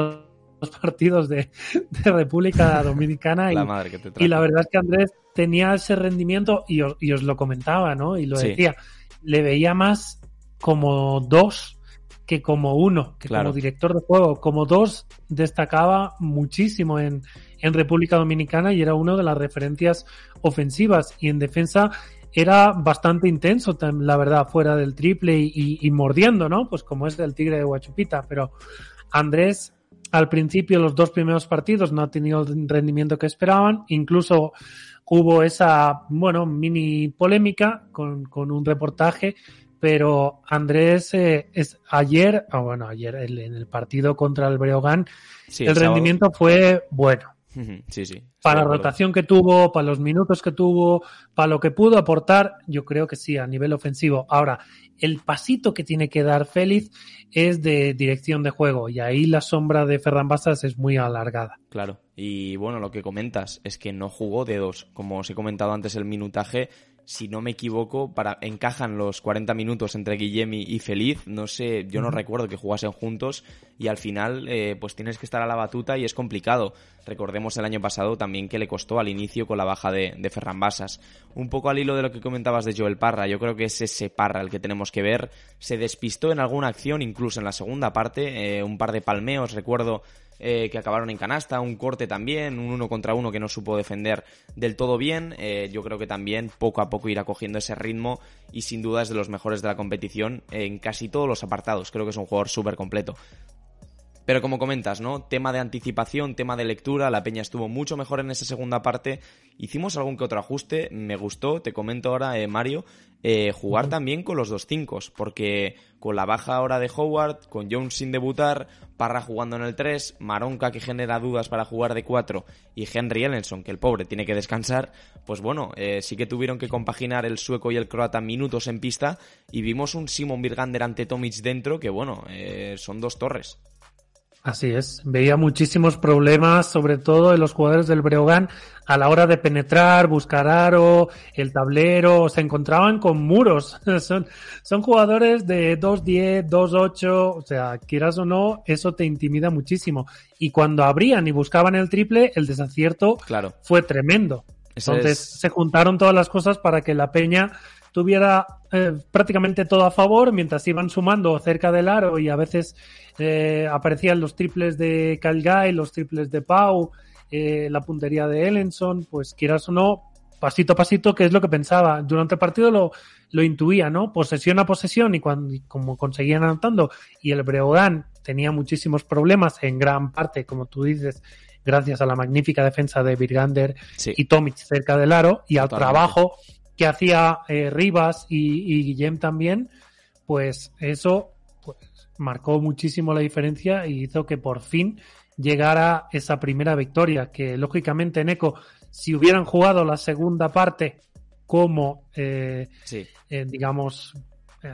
los [laughs] partidos de, de República Dominicana [laughs] y, La madre que te y la verdad es que Andrés tenía ese rendimiento y os, y os lo comentaba, ¿no? Y lo Sí. decía. Le veía más como dos que como uno, que Claro. como director de juego. Como dos destacaba muchísimo en, en República Dominicana y era una de las referencias ofensivas. Y en defensa era bastante intenso, la verdad, fuera del triple y, y- y mordiendo, ¿no? Pues como es el tigre de Huachupita. Pero Andrés, al principio, los dos primeros partidos no ha tenido el rendimiento que esperaban. Incluso hubo esa, bueno, mini polémica con, con un reportaje. Pero Andrés, eh, es ayer, ah, bueno, ayer el- en el partido contra el Breogán, Sí, el sábado. rendimiento fue bueno Sí, sí. para la rotación que tuvo, para los minutos que tuvo, para lo que pudo aportar, yo creo que sí, a nivel ofensivo. Ahora, el pasito que tiene que dar Félix es de dirección de juego y ahí la sombra de Ferran Basas es muy alargada. Claro. Y bueno, lo que comentas es que no jugó de dos. Como os he comentado antes, el minutaje, si no me equivoco, para encajan los 40 minutos entre Guillem y, Feliz. No sé, yo no recuerdo que jugasen juntos y al final, eh, pues tienes que estar a la batuta y es complicado. Recordemos el año pasado también que le costó al inicio con la baja de, de Ferran Basas. Un poco al hilo de lo que comentabas de Joel Parra, yo creo que es ese Parra el que tenemos que ver. Se despistó en alguna acción, incluso en la segunda parte, eh, un par de palmeos, recuerdo eh, que acabaron en canasta, un corte también, un uno contra uno que no supo defender del todo bien. Eh, yo creo que también poco a poco irá cogiendo ese ritmo y sin duda es de los mejores de la competición en casi todos los apartados. Creo que es un jugador súper completo. Pero como comentas, ¿no? Tema de anticipación, tema de lectura, la Peña estuvo mucho mejor en esa segunda parte. Hicimos algún que otro ajuste, me gustó, te comento ahora, eh, Mario, eh, jugar también con los dos cinco, porque con la baja ahora de Howard, con Jones sin debutar, Parra jugando en el 3, Maronca que genera dudas para jugar de 4 y Henry Ellenson, que el pobre tiene que descansar, pues bueno, eh, sí que tuvieron que compaginar el sueco y el croata minutos en pista y vimos un Simon Birgander ante Tomic dentro, que bueno, eh, son dos torres. Así es, veía muchísimos problemas, sobre todo en los jugadores del Breogán, a la hora de penetrar, buscar aro, el tablero, se encontraban con muros. [laughs] son, son jugadores de 2-10, 2-8, o sea, quieras o no, eso te intimida muchísimo. Y cuando abrían y buscaban el triple, el desacierto Claro. fue tremendo. Ese Entonces es- se juntaron todas las cosas para que la Peña tuviera eh, prácticamente todo a favor mientras iban sumando cerca del aro y a veces eh, aparecían los triples de Calgay, los triples de Pau, eh, la puntería de Ellenson, pues quieras o no, pasito a pasito, que es lo que pensaba. Durante el partido lo, lo intuía, ¿no? Posesión a posesión y, cuando, y como conseguían anotando y el Breogán tenía muchísimos problemas en gran parte, como tú dices, gracias a la magnífica defensa de Virgander Sí. y Tomic cerca del aro y al Totalmente. trabajo que hacía eh, Rivas y, y Guillem también, pues eso marcó muchísimo la diferencia y hizo que por fin llegara esa primera victoria, que lógicamente en Eco, si hubieran jugado la segunda parte como, eh, Sí, eh, digamos, eh,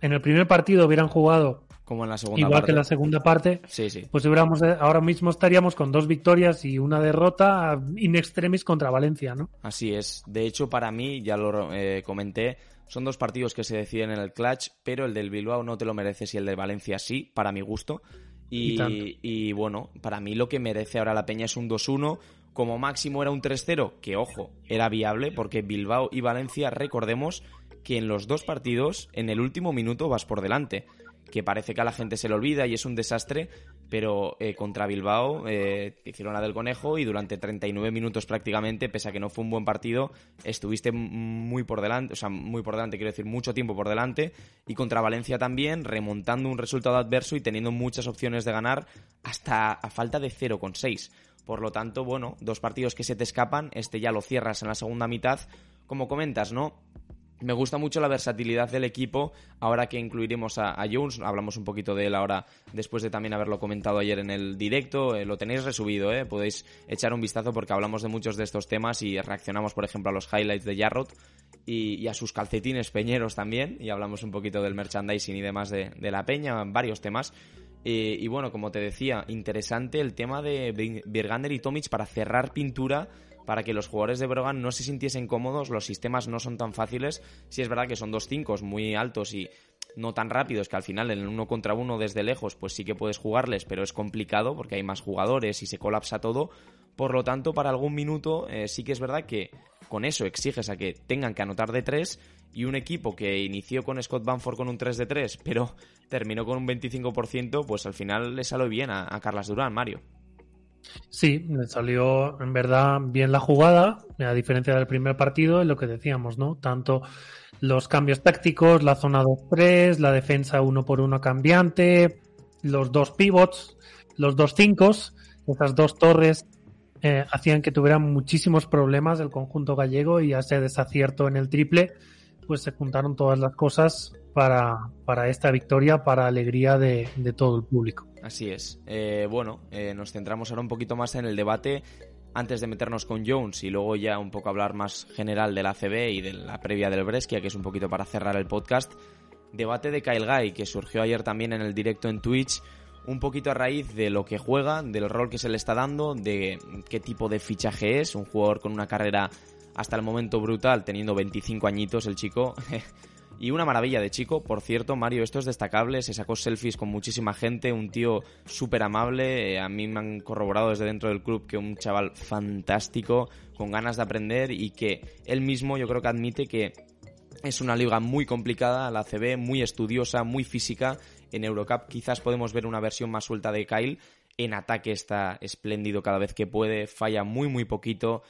en el primer partido hubieran jugado como en la segunda igual parte. que en la segunda parte, Sí, sí. pues hubiéramos, ahora mismo estaríamos con dos victorias y una derrota in extremis contra Valencia, ¿no? Así es. De hecho, para mí, ya lo eh, comenté, son dos partidos que se deciden en el clutch, pero el del Bilbao no te lo mereces y el de Valencia sí, para mi gusto. Y y bueno, para mí lo que merece ahora la Peña es un 2-1. Como máximo era un 3-0, que ojo, era viable porque Bilbao y Valencia, recordemos que en los dos partidos, en el último minuto vas por delante. Que parece que a la gente se le olvida y es un desastre, pero eh, contra Bilbao eh, hicieron la del conejo y durante 39 minutos prácticamente, pese a que no fue un buen partido, estuviste muy por delante, o sea, muy por delante, quiero decir, mucho tiempo por delante, y contra Valencia también, remontando un resultado adverso y teniendo muchas opciones de ganar hasta a falta de 0,6. Por lo tanto, bueno, dos partidos que se te escapan, este ya lo cierras en la segunda mitad, como comentas, ¿no? Me gusta mucho la versatilidad del equipo, ahora que incluiremos a, Jones, hablamos un poquito de él ahora después de también haberlo comentado ayer en el directo, eh, lo tenéis resubido, ¿eh? podéis echar un vistazo porque hablamos de muchos de estos temas y reaccionamos por ejemplo a los highlights de Jarrod y, a sus calcetines peñeros también y hablamos un poquito del merchandising y demás de, la peña, varios temas. y bueno, como te decía, interesante el tema de Birgander y Tomic para cerrar pintura para que los jugadores de Brogan no se sintiesen cómodos, los sistemas no son tan fáciles, si es verdad que son dos cinco muy altos y no tan rápidos que al final en el uno contra uno desde lejos pues sí que puedes jugarles, pero es complicado porque hay más jugadores y se colapsa todo. Por lo tanto, para algún minuto eh, sí que es verdad que con eso exiges a que tengan que anotar de tres y un equipo que inició con Scott Banford con un 3 de 3, pero terminó con un 25%, pues al final le salió bien a, a Carlas Durán, Mario. Sí, le salió en verdad bien la jugada, a diferencia del primer partido, y lo que decíamos, ¿no? Tanto los cambios tácticos, la zona 2-3, la defensa uno por uno cambiante, los dos pivots, los dos cinco, esas dos torres eh, hacían que tuvieran muchísimos problemas el conjunto gallego y a ese desacierto en el triple, pues se juntaron todas las cosas para, para esta victoria, para alegría de todo el público. Así es. Eh, bueno, eh, nos centramos ahora un poquito más en el debate antes de meternos con Jones y luego ya un poco hablar más general del ACB y de la previa del Brescia, que es un poquito para cerrar el podcast. Debate de Kyle Guy, que surgió ayer también en el directo en Twitch, un poquito a raíz de lo que juega, del rol que se le está dando, de qué tipo de fichaje es, un jugador con una carrera hasta el momento brutal, teniendo 25 añitos el chico. [laughs] Y una maravilla de chico, por cierto, Mario, esto es destacable, se sacó selfies con muchísima gente, un tío súper amable, eh, a mí me han corroborado desde dentro del club que un chaval fantástico, con ganas de aprender y que él mismo yo creo que admite que es una liga muy complicada, la CB, muy estudiosa, muy física. En Eurocup quizás podemos ver una versión más suelta de Kyle. En ataque está espléndido cada vez que puede, falla muy muy poquito,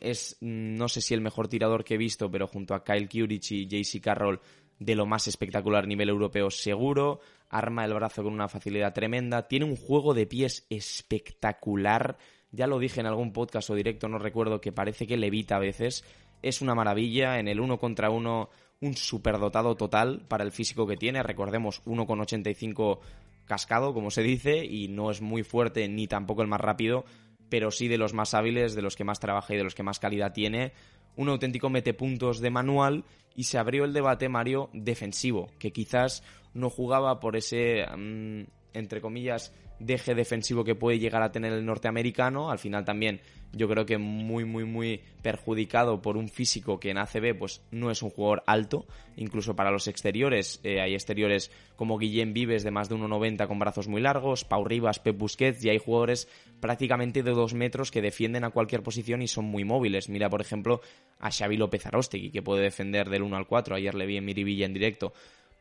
es, mm, no sé si el mejor tirador que he visto, pero junto a Kyle Kurich y JC Carroll, de lo más espectacular a nivel europeo seguro, arma el brazo con una facilidad tremenda, tiene un juego de pies espectacular, ya lo dije en algún podcast o directo, no recuerdo, que parece que levita a veces, es una maravilla, en el uno contra uno un superdotado total para el físico que tiene, recordemos 1,85 cascado, como se dice, y no es muy fuerte ni tampoco el más rápido, pero sí de los más hábiles, de los que más trabaja y de los que más calidad tiene. Un auténtico metepuntos de manual y se abrió el debate Mario defensivo, que quizás no jugaba por ese, mm, entre comillas, deje defensivo que puede llegar a tener el norteamericano. Al final también yo creo que muy, muy, muy perjudicado por un físico que en ACB pues no es un jugador alto. Incluso para los exteriores, eh, hay exteriores como Guillem Vives de más de 1,90 con brazos muy largos, Pau Rivas, Pep Busquets y hay jugadores prácticamente de 2 metros que defienden a cualquier posición y son muy móviles. Mira, por ejemplo, a Xavi López Arostegui que puede defender del 1 al 4. Ayer le vi en Miribilla en directo.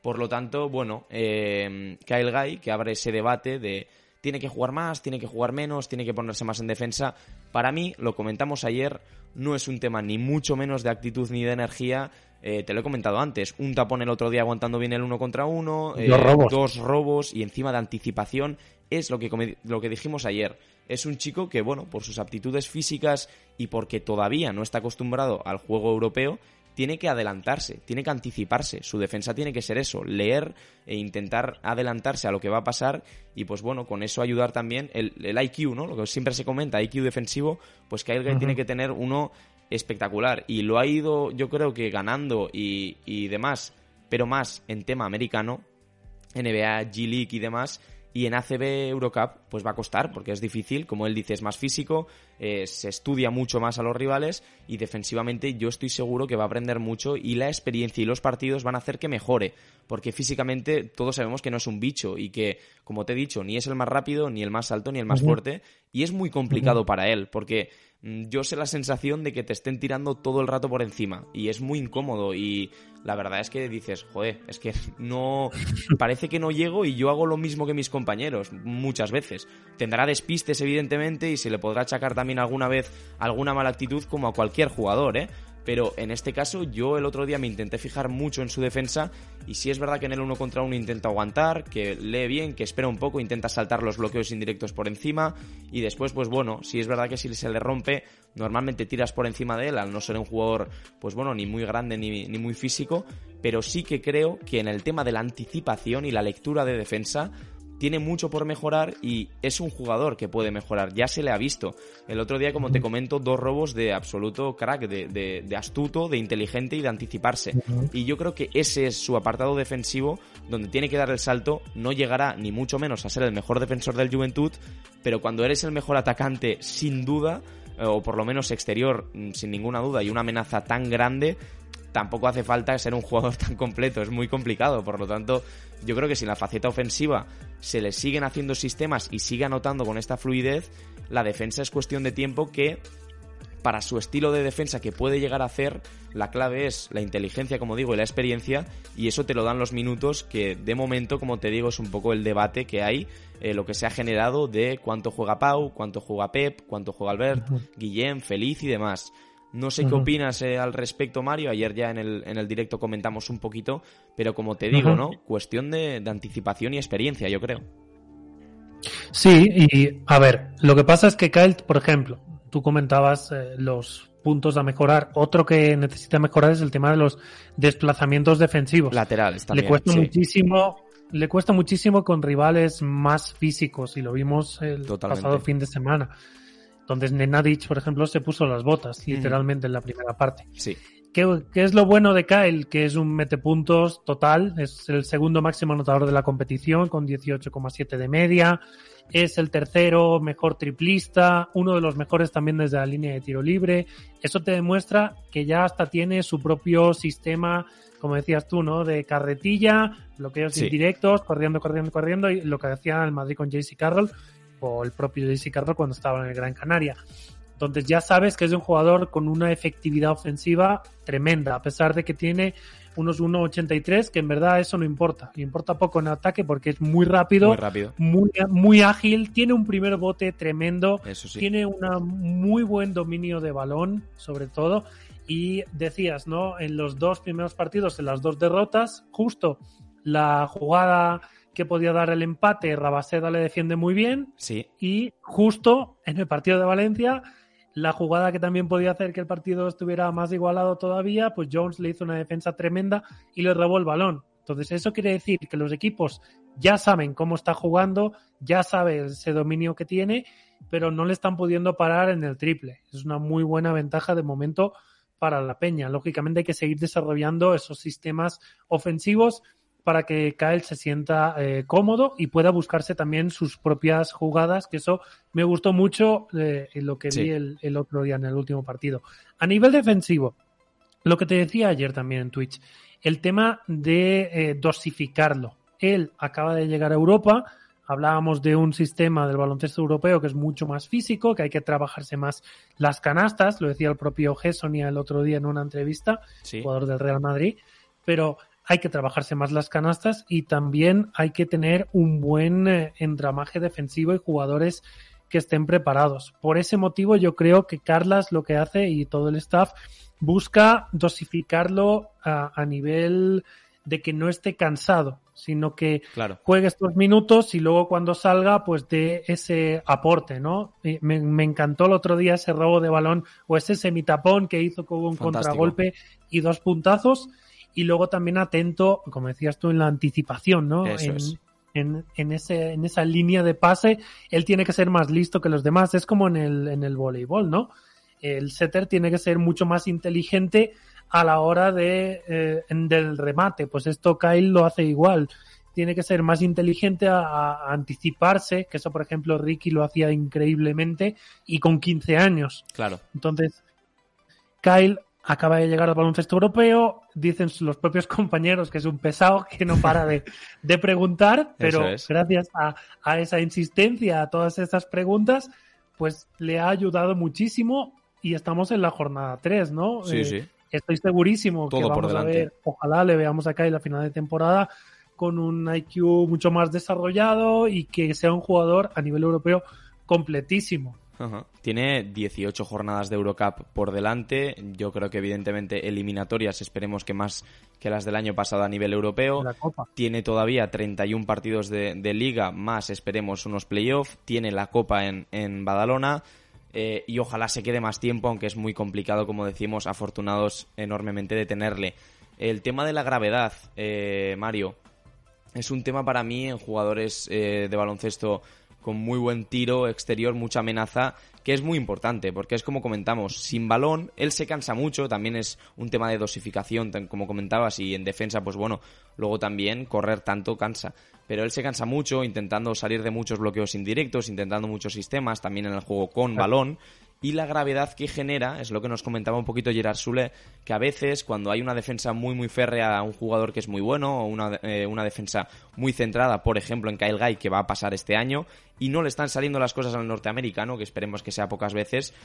Por lo tanto, bueno, eh, Kyle Guy, que abre ese debate de tiene que jugar más, tiene que jugar menos, tiene que ponerse más en defensa. Para mí, lo comentamos ayer, no es un tema ni mucho menos de actitud ni de energía. Eh, te lo he comentado antes, un tapón el otro día aguantando bien el uno contra uno, eh, robos. dos robos y encima de anticipación, es lo que, lo que dijimos ayer. Es un chico que, bueno, por sus aptitudes físicas y porque todavía no está acostumbrado al juego europeo, tiene que adelantarse, tiene que anticiparse. Su defensa tiene que ser eso, leer e intentar adelantarse a lo que va a pasar y pues bueno, con eso ayudar también el, IQ, ¿no? Lo que siempre se comenta, IQ defensivo, pues que alguien tiene que tener uno espectacular y lo ha ido yo creo que ganando y, y demás, pero más en tema americano, NBA, G League y demás, y en ACB Eurocup, pues va a costar, porque es difícil, como él dice, es más físico, eh, se estudia mucho más a los rivales y defensivamente yo estoy seguro que va a aprender mucho y la experiencia y los partidos van a hacer que mejore, porque físicamente todos sabemos que no es un bicho y que, como te he dicho, ni es el más rápido, ni el más alto, ni el más fuerte, y es muy complicado para él, porque yo sé la sensación de que te estén tirando todo el rato por encima y es muy incómodo y la verdad es que dices, joder, es que [laughs] no parece que no llego y yo hago lo mismo que mis compañeros muchas veces. Tendrá despistes evidentemente y se le podrá achacar también alguna vez alguna mala actitud como a cualquier jugador, ¿eh? Pero en este caso yo el otro día me intenté fijar mucho en su defensa y sí es verdad que en el uno contra uno intenta aguantar, que lee bien, que espera un poco, intenta saltar los bloqueos indirectos por encima y después pues bueno, sí es verdad que si se le rompe normalmente tiras por encima de él al no ser un jugador pues bueno ni muy grande ni, ni muy físico, pero sí que creo que en el tema de la anticipación y la lectura de defensa tiene mucho por mejorar y es un jugador que puede mejorar. Ya se le ha visto. El otro día, como te comento, dos robos de absoluto crack, de, astuto, de inteligente y de anticiparse. Y yo creo que ese es su apartado defensivo donde tiene que dar el salto. No llegará ni mucho menos a ser el mejor defensor del Juventud, pero cuando eres el mejor atacante, sin duda, eh, o por lo menos exterior, mm, sin ninguna duda, y una amenaza tan grande, tampoco hace falta ser un jugador [laughs] tan completo, es muy complicado, por lo tanto, yo creo que si en la faceta ofensiva se le siguen haciendo sistemas y sigue anotando con esta fluidez, la defensa es cuestión de tiempo que para su estilo de defensa que puede llegar a hacer, la clave es la inteligencia, como digo, y la experiencia, y eso te lo dan los minutos que de momento, como te digo, es un poco el debate que hay, eh, lo que se ha generado de cuánto juega Pau, cuánto juega Pep, cuánto juega Albert, Guillem, Feliz y demás. No sé qué opinas eh, al respecto, Mario. Ayer ya en el, en el directo comentamos un poquito, pero como te digo, ¿no? Cuestión de, anticipación y experiencia, yo creo. Sí, y a ver, lo que pasa es que Kyle, por ejemplo, tú comentabas eh, los puntos a mejorar. Otro que necesita mejorar es el tema de los desplazamientos defensivos. Laterales también. Le cuesta muchísimo, le cuesta muchísimo con rivales más físicos y lo vimos el pasado fin de semana donde Nenadic, por ejemplo, se puso las botas, literalmente, en la primera parte. Sí. ¿Qué, es lo bueno de Kyle? Que es un metepuntos total, es el segundo máximo anotador de la competición con 18,7 de media, es el tercero mejor triplista, uno de los mejores también desde la línea de tiro libre. Eso te demuestra que ya hasta tiene su propio sistema, como decías tú, ¿no? De carretilla, bloqueos indirectos, corriendo, corriendo, corriendo, y lo que hacía el Madrid con JC Carroll, o el propio JC Carroll cuando estaba en el Gran Canaria. Entonces ya sabes que es un jugador con una efectividad ofensiva tremenda, a pesar de que tiene unos 1.83, que en verdad eso no importa. Le importa poco en ataque porque es muy rápido, muy, rápido. muy, ágil, tiene un primer bote tremendo, tiene un muy buen dominio de balón, sobre todo. Y decías, ¿no? En los dos primeros partidos, en las dos derrotas, justo la jugada que podía dar el empate, Rabaseda le defiende muy bien. Sí. Y justo en el partido de Valencia, la jugada que también podía hacer que el partido estuviera más igualado todavía, pues Jones le hizo una defensa tremenda y le robó el balón. Entonces, eso quiere decir que los equipos ya saben cómo está jugando, ya saben ese dominio que tiene, pero no le están pudiendo parar en el triple. Es una muy buena ventaja de momento para la Peña. Lógicamente hay que seguir desarrollando esos sistemas ofensivos para que Kyle se sienta eh, cómodo y pueda buscarse también sus propias jugadas, que eso me gustó mucho eh, en lo que vi el, otro día en el último partido. A nivel defensivo, lo que te decía ayer también en Twitch, el tema de eh, dosificarlo. Él acaba de llegar a Europa, hablábamos de un sistema del baloncesto europeo que es mucho más físico, que hay que trabajarse más las canastas, lo decía el propio Gessonia el otro día en una entrevista, jugador del Real Madrid, pero hay que trabajarse más las canastas y también hay que tener un buen eh, entramaje defensivo y jugadores que estén preparados. Por ese motivo yo creo que Carlas lo que hace y todo el staff busca dosificarlo a, nivel de que no esté cansado, sino que juegue estos minutos y luego cuando salga, pues dé ese aporte, ¿no? Me, me, encantó el otro día ese robo de balón o ese semitapón que hizo con un contragolpe y dos puntazos y luego también atento, como decías tú, en la anticipación, ¿no? en, en, ese, en esa línea de pase, él tiene que ser más listo que los demás. Es como en el, en el voleibol, ¿no? El setter tiene que ser mucho más inteligente a la hora de, eh, del remate. Pues esto Kyle lo hace igual. Tiene que ser más inteligente a, a, anticiparse, que eso, por ejemplo, Ricky lo hacía increíblemente y con 15 años. Claro. Entonces, Kyle acaba de llegar al baloncesto europeo, dicen los propios compañeros que es un pesado que no para de, [laughs] preguntar, pero gracias a, esa insistencia, a todas estas preguntas, pues le ha ayudado muchísimo y estamos en la jornada 3, ¿no? Sí, Eh, sí. Estoy segurísimo Todo que vamos a ver, ojalá le veamos acá en la final de temporada con un IQ mucho más desarrollado y que sea un jugador a nivel europeo completísimo. Ajá. Tiene 18 jornadas de Eurocup por delante. Yo creo que evidentemente eliminatorias, esperemos que más que las del año pasado a nivel europeo. La Copa. Tiene todavía 31 partidos de, de liga, más esperemos unos playoffs. Tiene la Copa en, en Badalona. eh, y ojalá se quede más tiempo, aunque es muy complicado, como decimos, afortunados enormemente de tenerle. El tema de la gravedad, eh, Mario, es un tema para mí en jugadores eh, de baloncesto con muy buen tiro exterior, mucha amenaza, que es muy importante, porque es como comentamos, sin balón, él se cansa mucho, también es un tema de dosificación, como comentabas, y en defensa, pues bueno, luego también correr tanto cansa. Pero él se cansa mucho intentando salir de muchos bloqueos indirectos, intentando muchos sistemas, también en el juego con balón, y la gravedad que genera, es lo que nos comentaba un poquito Gerard Sule, que a veces cuando hay una defensa muy muy férrea a un jugador que es muy bueno, o una, eh, una defensa muy centrada, por ejemplo en Kyle Guy, que va a pasar este año, y no le están saliendo las cosas al norteamericano, que esperemos que sea pocas veces,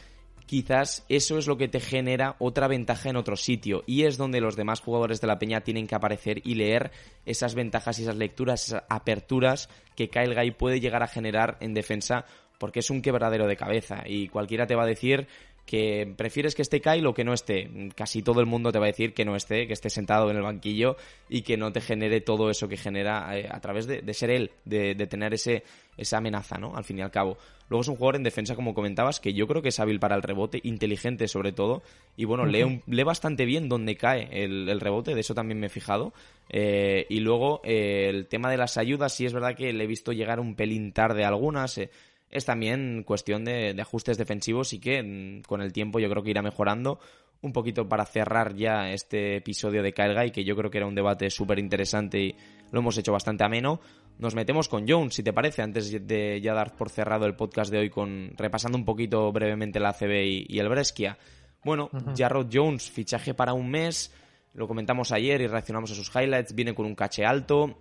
quizás eso es lo que te genera otra ventaja en otro sitio. Y es donde los demás jugadores de la peña tienen que aparecer y leer esas ventajas y esas lecturas, esas aperturas que Kyle Guy puede llegar a generar en defensa porque es un quebradero de cabeza y cualquiera te va a decir que prefieres que esté Kyle o que no esté. Casi todo el mundo te va a decir que no esté, que esté sentado en el banquillo y que no te genere todo eso que genera eh, a través de, de ser él, de, de tener ese, esa amenaza, ¿no? Al fin y al cabo. Luego es un jugador en defensa, como comentabas, que yo creo que es hábil para el rebote, inteligente sobre todo, y bueno, lee, un- lee bastante bien donde cae el, el rebote, de eso también me he fijado. Eh, y luego eh, el tema de las ayudas, sí es verdad que le he visto llegar un pelín tarde a algunas. eh, es también cuestión de, de ajustes defensivos y que mm, con el tiempo yo creo que irá mejorando. Un poquito para cerrar ya este episodio de Kyle Guy, que yo creo que era un debate súper interesante y lo hemos hecho bastante ameno. Nos metemos con Jones, si te parece, antes de ya dar por cerrado el podcast de hoy con repasando un poquito brevemente la ACB y, y el Brescia. Bueno, Jarrod Jones, fichaje para un mes, lo comentamos ayer y reaccionamos a sus highlights, viene con un caché alto,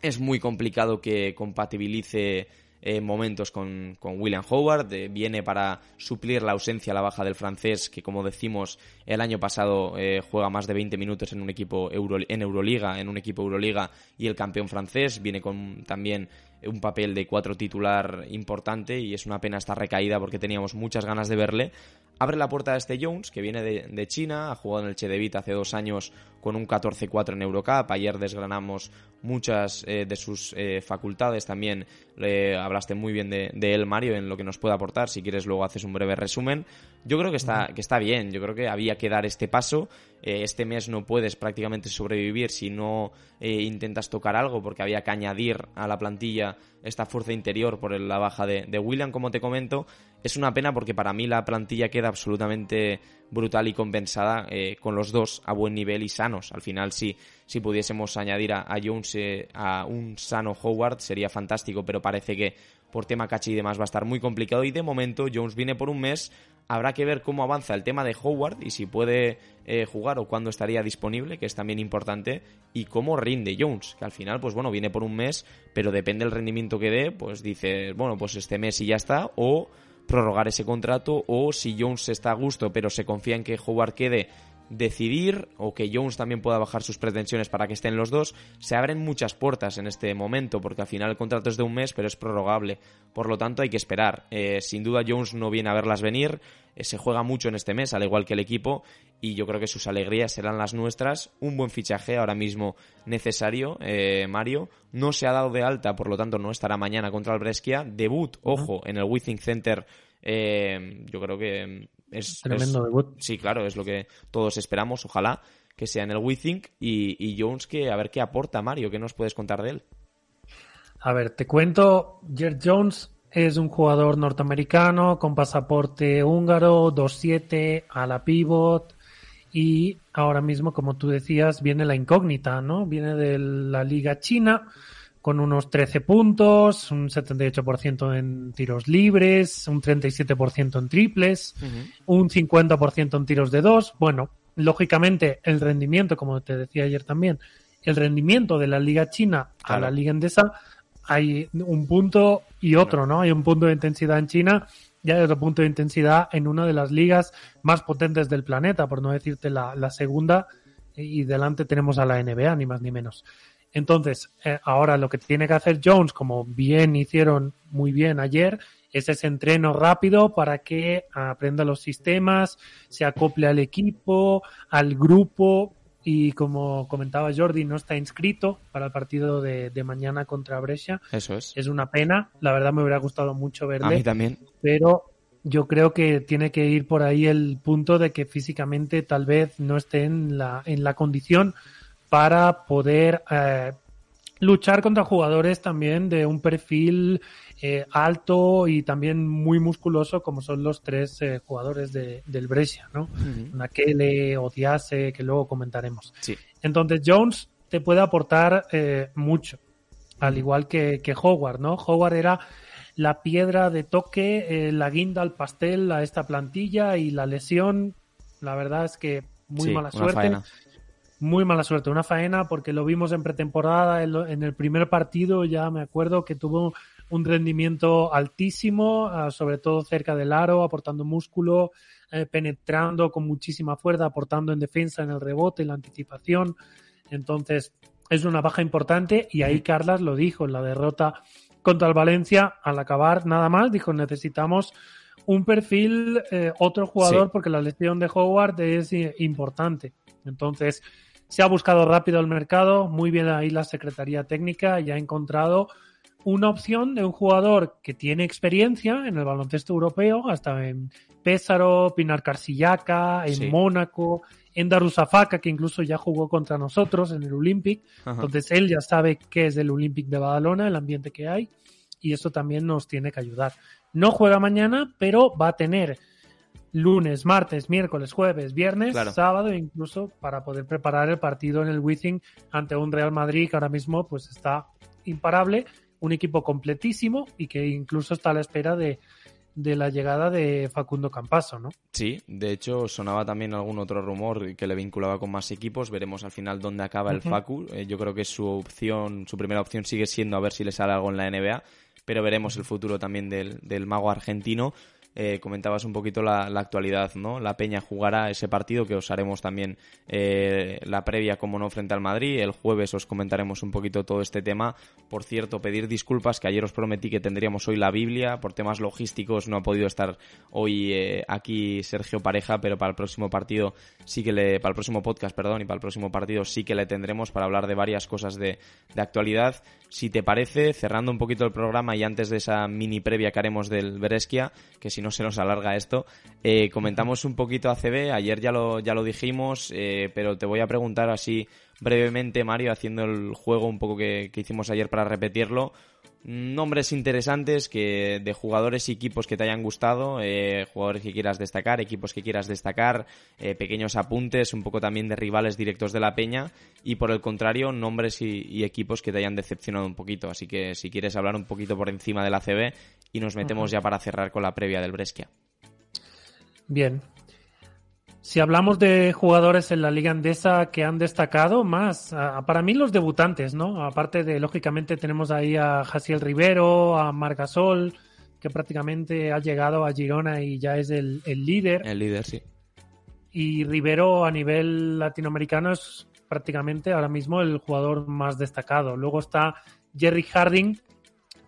es muy complicado que compatibilice eh, momentos con, con William Howard. viene para suplir la ausencia, la baja del francés, que como decimos, el año pasado eh, juega más de 20 minutos en un equipo Euro- en Euroliga, en un equipo Euroliga y el campeón francés. Viene con también un papel de cuatro titular importante y es una pena esta recaída porque teníamos muchas ganas de verle. Abre la puerta a este Jones, que viene de, de China, ha jugado en el Chedevit hace dos años con un 14-4 en Eurocup. Ayer desgranamos muchas eh, de sus eh, facultades. También le hablaste muy bien de, de él, Mario, en lo que nos puede aportar. Si quieres, luego haces un breve resumen. Yo creo que está, que está bien. Yo creo que había que dar este paso. Eh, este mes no puedes prácticamente sobrevivir si no eh, intentas tocar algo, porque había que añadir a la plantilla esta fuerza interior por la baja de, William, como te comento. Es una pena porque para mí la plantilla queda absolutamente brutal y compensada eh, con los dos a buen nivel y sanos. Al final, si, pudiésemos añadir a, Jones a un sano Howard sería fantástico, pero parece que por tema caché y demás va a estar muy complicado y de momento Jones viene por un mes. Habrá que ver cómo avanza el tema de Howard y si puede eh, jugar o cuándo estaría disponible, que es también importante, y cómo rinde Jones, que al final, pues bueno, viene por un mes, pero depende del rendimiento que dé, pues dice, bueno, pues este mes y ya está, o prorrogar ese contrato, o si Jones está a gusto, pero se confía en que Howard quede, decidir, o que Jones también pueda bajar sus pretensiones para que estén los dos, se abren muchas puertas en este momento, porque al final el contrato es de un mes, pero es prorrogable. Por lo tanto, hay que esperar. Eh, sin duda, Jones no viene a verlas venir. Eh, se juega mucho en este mes, al igual que el equipo, y yo creo que sus alegrías serán las nuestras. Un buen fichaje ahora mismo necesario, eh, Mario. No se ha dado de alta, por lo tanto, no estará mañana contra el Brescia. Debut, ojo, en el Withing Center. yo creo que es, Tremendo es- debut. Sí, claro, es lo que todos esperamos, ojalá que sea en el WeThink y, y Jones que a ver qué aporta Mario, qué nos puedes contar de él. A ver, te cuento, Jer Jones es un jugador norteamericano con pasaporte húngaro, 2-7 a la pivot y ahora mismo, como tú decías, viene la incógnita, ¿no? Viene de la liga china con unos 13 puntos, un 78% en tiros libres, un 37% en triples, un 50% en tiros de dos. Bueno, lógicamente el rendimiento, como te decía ayer también, el rendimiento de la liga china a la liga endesa hay un punto y otro, ¿no? Hay un punto de intensidad en China ya de otro punto de intensidad en una de las ligas más potentes del planeta, por no decirte la, segunda, y delante tenemos a la NBA, ni más ni menos. Entonces, eh, ahora lo que tiene que hacer Jones, como bien hicieron muy bien ayer, es ese entreno rápido para que aprenda los sistemas, se acople al equipo, al grupo, y como comentaba Jordi, no está inscrito para el partido de, mañana contra Brescia. Eso es. Es una pena, la verdad me hubiera gustado mucho verle. A mí también. Pero yo creo que tiene que ir por ahí el punto de que físicamente tal vez no esté en la, en la condición para poder eh, luchar contra jugadores también de un perfil eh, alto y también muy musculoso como son los tres eh, jugadores de, del Brescia, ¿no? Nakele, Odiase, que luego comentaremos. Sí. Entonces Jones te puede aportar eh, mucho, al igual que, que Howard, ¿no? Howard era la piedra de toque, la guinda al pastel a esta plantilla y la lesión, la verdad es que muy mala suerte muy mala suerte, una faena porque lo vimos en pretemporada, en, el primer partido ya me acuerdo que tuvo un rendimiento altísimo, ah, sobre todo cerca del aro, aportando músculo, eh, penetrando con muchísima fuerza, aportando en defensa, en el rebote, en la anticipación. Entonces, es una baja importante y ahí Carlas lo dijo en la derrota contra el Valencia, al acabar nada más, dijo necesitamos un perfil, eh, otro jugador, porque la lesión de Howard es eh, importante. Entonces, se ha buscado rápido el mercado, muy bien ahí la Secretaría Técnica y ha encontrado una opción de un jugador que tiene experiencia en el baloncesto europeo, hasta en Pésaro, Pinar Carcillaca, en Mónaco, en Darusafaka, que incluso ya jugó contra nosotros en el Olympic. Entonces él ya sabe qué es el Olympic de Badalona, el ambiente que hay, y eso también nos tiene que ayudar. No juega mañana, pero va a tener lunes, martes, miércoles, jueves, viernes, sábado, incluso para poder preparar el partido en el Wizzing ante un Real Madrid que ahora mismo pues está imparable, un equipo completísimo y que incluso está a la espera de, la llegada de Facundo Campaso, ¿no? Sí, de hecho sonaba también algún otro rumor que le vinculaba con más equipos. Veremos al final dónde acaba el Facu. Eh, yo creo que su opción, su primera opción sigue siendo a ver si le sale algo en la NBA, pero veremos el futuro también del, del mago argentino. Eh, comentabas un poquito la, actualidad, ¿no? La Peña jugará ese partido que os haremos también eh, la previa, como no, frente al Madrid. El jueves os comentaremos un poquito todo este tema. Por cierto, pedir disculpas que ayer os prometí que tendríamos hoy la Biblia. Por temas logísticos no ha podido estar hoy eh, aquí Sergio Pareja, pero para el próximo partido sí que le, para el próximo podcast, perdón, y para el próximo partido sí que le tendremos para hablar de varias cosas de, de actualidad. Si te parece, cerrando un poquito el programa y antes de esa mini previa que haremos del Beresquia, que si no se nos alarga esto. Eh, comentamos un poquito ACB, ayer ya lo, ya lo dijimos, eh, pero te voy a preguntar así brevemente, Mario, haciendo el juego un poco que, hicimos ayer para repetirlo. Nombres interesantes que de jugadores y equipos que te hayan gustado, eh, jugadores que quieras destacar, equipos que quieras destacar, pequeños apuntes, un poco también de rivales directos de la peña y por el contrario, nombres y, equipos que te hayan decepcionado un poquito. Así que si quieres hablar un poquito por encima del ACB y nos metemos ya para cerrar con la previa del Brescia. Bien. Si hablamos de jugadores en la Liga Andesa que han destacado más, para mí los debutantes, ¿no? Aparte de, lógicamente, tenemos ahí a Jaciel Rivero, a Margasol, que prácticamente ha llegado a Girona y ya es el, el líder. El líder, sí. Y Rivero a nivel latinoamericano es prácticamente ahora mismo el jugador más destacado. Luego está Jerry Harding,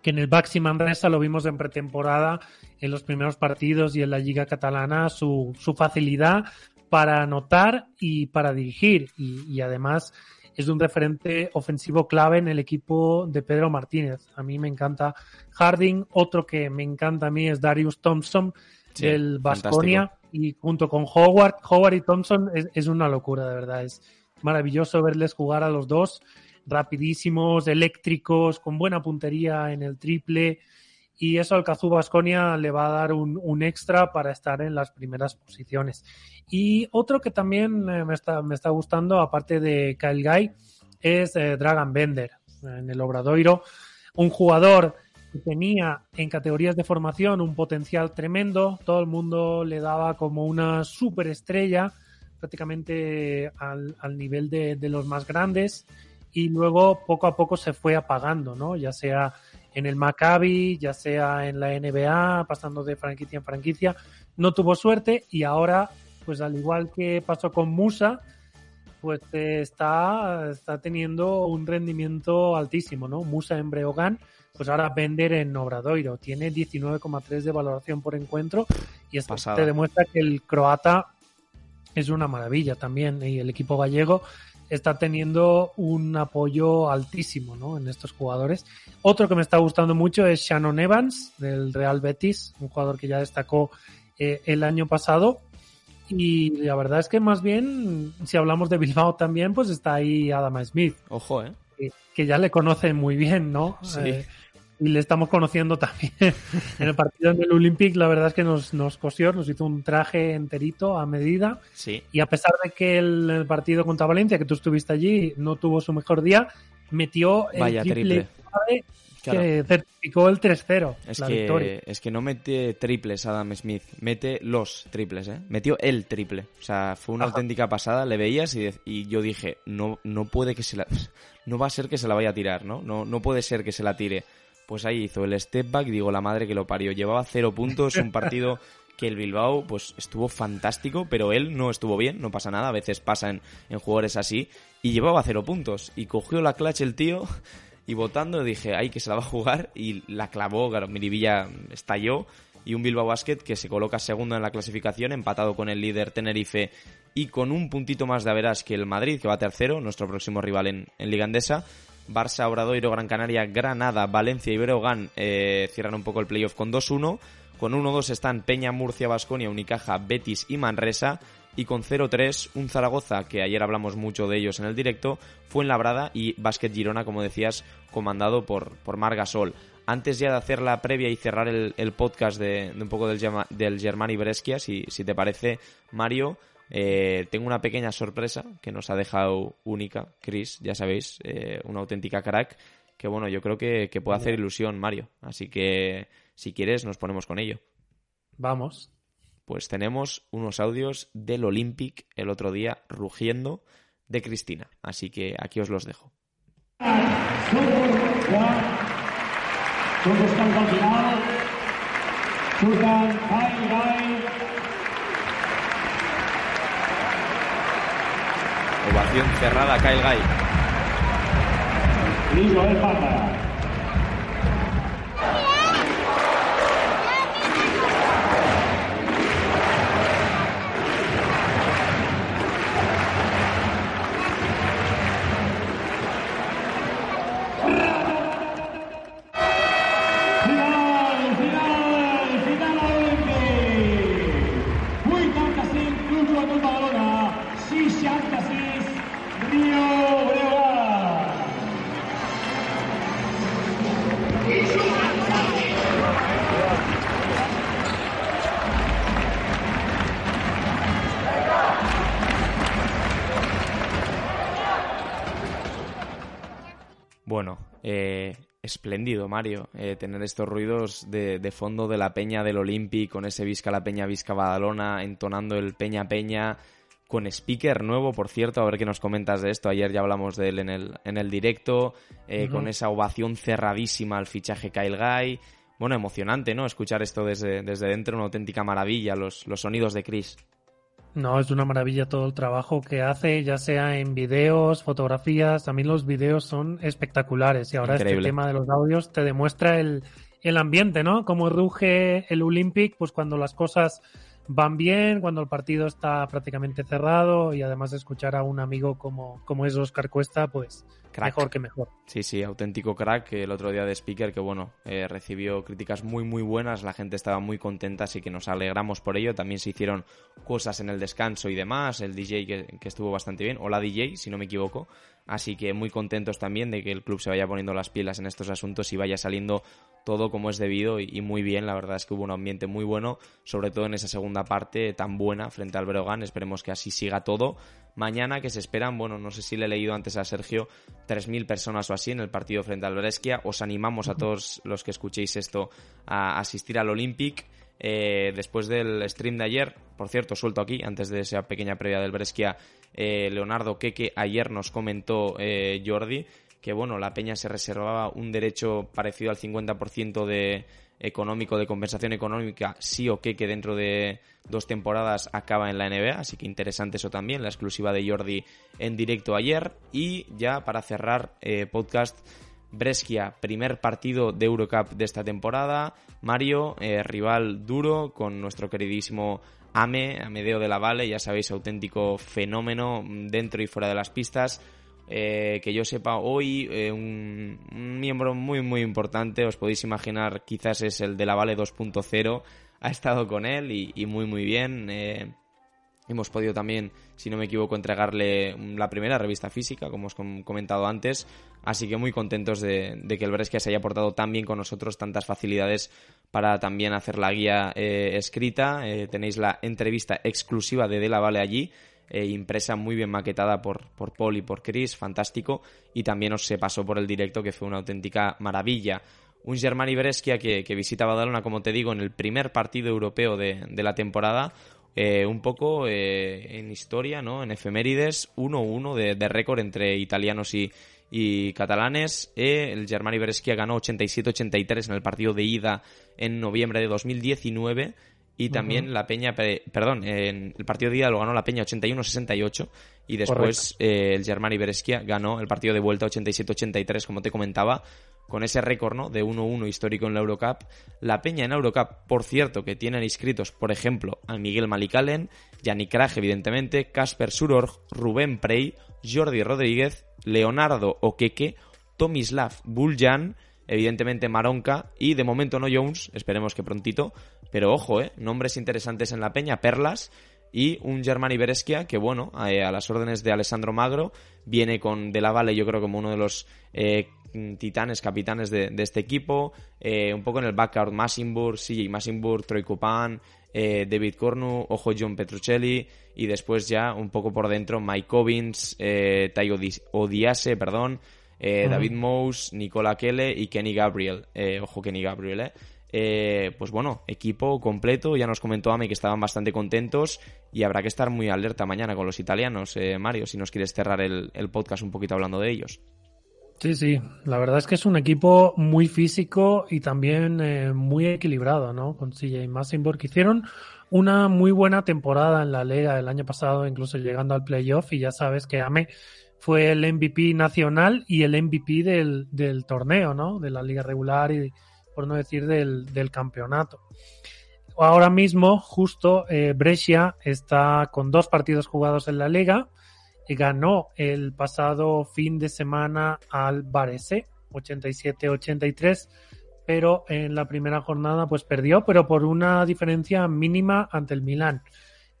que en el Baxi Manresa lo vimos en pretemporada, en los primeros partidos y en la Liga Catalana, su, su facilidad para anotar y para dirigir. Y, además es un referente ofensivo clave en el equipo de Pedro Martínez. A mí me encanta Harding. Otro que me encanta a mí es Darius Thompson del Baskonia. Y junto con Howard, Howard y Thompson es, es una locura, de verdad. Es maravilloso verles jugar a los dos rapidísimos, eléctricos, con buena puntería en el triple. Y eso al Cazú Basconia le va a dar un, extra para estar en las primeras posiciones. Y otro que también eh, me está, me está gustando, aparte de Kyle Guy, es eh, Dragon Bender en el Obradoiro. Un jugador que tenía en categorías de formación un potencial tremendo. Todo el mundo le daba como una superestrella, prácticamente al, nivel de, de los más grandes y luego poco a poco se fue apagando, ¿no? Ya sea en el Maccabi, ya sea en la NBA, pasando de franquicia en franquicia, no tuvo suerte y ahora, pues al igual que pasó con Musa, pues eh, está, está teniendo un rendimiento altísimo, ¿no? Musa en Breogán, pues ahora vender en Obradoiro, tiene 19,3 de valoración por encuentro y esto te demuestra que el croata es una maravilla también y el equipo gallego está teniendo un apoyo altísimo ¿no? en estos jugadores. Otro que me está gustando mucho es Shannon Evans del Real Betis, un jugador que ya destacó eh, el año pasado. Y la verdad es que más bien, si hablamos de Bilbao también, pues está ahí Adama Smith. Ojo, ¿eh? Que, ya le conocen muy bien, ¿no? Sí. Eh, y le estamos conociendo también [laughs] en el partido del Olympic. La verdad es que nos, nos cosió, nos hizo un traje enterito a medida. Sí. Y a pesar de que el, partido contra Valencia, que tú estuviste allí, no tuvo su mejor día, metió el Vaya, triple. que certificó el 3-0. Es, la que, victoria. es que no mete triples Adam Smith, mete los triples, ¿eh? Metió el triple. O sea, fue una Ajá. auténtica pasada, le veías y, y yo dije, no, no puede que se la... [laughs] No va a ser que se la vaya a tirar, ¿no? No, no puede ser que se la tire. Pues ahí hizo el step back, digo, la madre que lo parió. Llevaba cero puntos, un partido que el Bilbao pues estuvo fantástico, pero él no estuvo bien, no pasa nada, a veces pasa en, jugadores así, y llevaba cero puntos. Y cogió la clutch el tío y votando dije, ay, que se la va a jugar, y la clavó, claro, Miribilla estalló, y un Bilbao Basket que se coloca segundo en la clasificación, empatado con el líder Tenerife y con un puntito más de averas que el Madrid, que va tercero, nuestro próximo rival en, en Liga Endesa. Barça, Obradoiro, Gran Canaria, Granada, Valencia y Breogán eh, cierran un poco el playoff con 2-1. Con 1-2 están Peña, Murcia, Basconia, Unicaja, Betis y Manresa. Y con 0-3 un Zaragoza, que ayer hablamos mucho de ellos en el directo, fue en Labrada y Basket Girona, como decías, comandado por, por Mar Gasol. Antes ya de hacer la previa y cerrar el, podcast de, un poco del, del Germani Brescia, si, si te parece, Mario, eh, tengo una pequeña sorpresa que nos ha dejado única, Chris, ya sabéis, eh, una auténtica crack, que bueno, yo creo que, que puede hacer ilusión, Mario. Así que, si quieres, nos ponemos con ello. Vamos. Pues tenemos unos audios del Olympic el otro día rugiendo de Cristina. Así que aquí os los dejo. Ovación cerrada, Kyle Guy. Espléndido, Mario, eh, tener estos ruidos de, de fondo de la peña del Olympic, con ese Visca la Peña, Visca Badalona, entonando el Peña Peña, con speaker nuevo, por cierto, a ver qué nos comentas de esto. Ayer ya hablamos de él en el, en el directo, eh, con esa ovación cerradísima al fichaje Kyle Guy. Bueno, emocionante, ¿no? Escuchar esto desde, desde dentro, una auténtica maravilla, los, los sonidos de Chris. No, es una maravilla todo el trabajo que hace, ya sea en videos, fotografías, también los videos son espectaculares y ahora Increíble. este tema de los audios te demuestra el, el ambiente, ¿no? Cómo ruge el Olympic, pues cuando las cosas van bien, cuando el partido está prácticamente cerrado y además de escuchar a un amigo como, como es Oscar Cuesta, pues Crack. mejor que mejor. Sí, sí, auténtico crack. que El otro día de Speaker, que bueno, eh, recibió críticas muy, muy buenas. La gente estaba muy contenta, así que nos alegramos por ello. También se hicieron cosas en el descanso y demás. El DJ que, que estuvo bastante bien, o la DJ, si no me equivoco. Así que muy contentos también de que el club se vaya poniendo las pilas en estos asuntos y vaya saliendo todo como es debido y, y muy bien. La verdad es que hubo un ambiente muy bueno, sobre todo en esa segunda parte tan buena frente al Breogán. Esperemos que así siga todo. Mañana que se esperan, bueno, no sé si le he leído antes a Sergio, 3.000 personas o así en el partido frente al Brescia. Os animamos a todos los que escuchéis esto a asistir al Olympic. eh, después del stream de ayer, por cierto, suelto aquí, antes de esa pequeña previa del Brescia, eh, Leonardo Queque ayer nos comentó eh, Jordi que bueno, la Peña se reservaba un derecho parecido al 50% de económico, de compensación económica, sí o qué, que dentro de dos temporadas acaba en la NBA, así que interesante eso también, la exclusiva de Jordi en directo ayer. Y ya para cerrar podcast, Brescia, primer partido de Eurocup de esta temporada. Mario, eh, rival duro con nuestro queridísimo Ame, Amedeo de la Valle, ya sabéis, auténtico fenómeno dentro y fuera de las pistas. Eh, que yo sepa hoy, eh, un, miembro muy muy importante, os podéis imaginar, quizás es el de la Vale 2.0, ha estado con él y, muy muy bien. Hemos podido también, si no me equivoco, entregarle la primera revista física, como os he comentado antes. Así que muy contentos de, que el Brescia se haya portado tan bien con nosotros, tantas facilidades para también hacer la guía eh, escrita. Eh, tenéis la entrevista exclusiva de De La Vale allí, eh, impresa muy bien maquetada por, por Paul y por Chris, fantástico. Y también os se pasó por el directo, que fue una auténtica maravilla un Germani Brescia que, visita Badalona, como te digo, en el primer partido europeo de, la temporada, eh, un poco eh, en historia, ¿no? En efemérides, 1-1 de, récord entre italianos y, catalanes. Eh, el Germani Brescia ganó 87-83 en el partido de ida en noviembre de 2019. Y también la Peña, perdón, en el partido de ida lo ganó la Peña 81-68 y después el Germani Brescia ganó el partido de vuelta 87-83, como te comentaba, con ese récord ¿no? de 1-1 histórico en la Eurocup. La Peña en Eurocup, por cierto, que tienen inscritos, por ejemplo, a Miguel Malicalen, Yannick Kraj, evidentemente, Casper Surorg, Rubén Prey, Jordi Rodríguez, Leonardo Oqueque, Tomislav Buljan, evidentemente Maronca y de momento no Jones, esperemos que prontito, pero ojo, ¿eh? nombres interesantes en la Peña, Perlas y un Germani Beresquia que, bueno, eh, a, las órdenes de Alessandro Magro, viene con De La Valle, yo creo, como uno de los eh, titanes, capitanes de, este equipo. Eh, un poco en el backcourt, Massinburg, CJ Massinburg, Troy Kupan, eh, David Cornu, ojo John Petruccelli y después ya un poco por dentro Mike Cobbins, eh, Tai Odiase, perdón, eh, David Mose, Nicola Kelle y Kenny Gabriel. ojo Kenny Gabriel, eh. pues bueno, equipo completo, ya nos comentó Ame que estaban bastante contentos y habrá que estar muy alerta mañana con los italianos, Mario, si nos quieres cerrar el, podcast un poquito hablando de ellos. Sí, sí, la verdad es que es un equipo muy físico y también eh, muy equilibrado, ¿no? Con CJ Massenburg. Hicieron una muy buena temporada en la liga el año pasado, incluso llegando al playoff, y ya sabes que Ame fue el MVP nacional y el MVP del, del torneo, ¿no? De la liga regular y, por no decir, del, del campeonato. Ahora mismo, justo, eh, Brescia está con dos partidos jugados en la liga ganó el pasado fin de semana al Varese, 87-83, pero en la primera jornada pues perdió, pero por una diferencia mínima ante el Milan.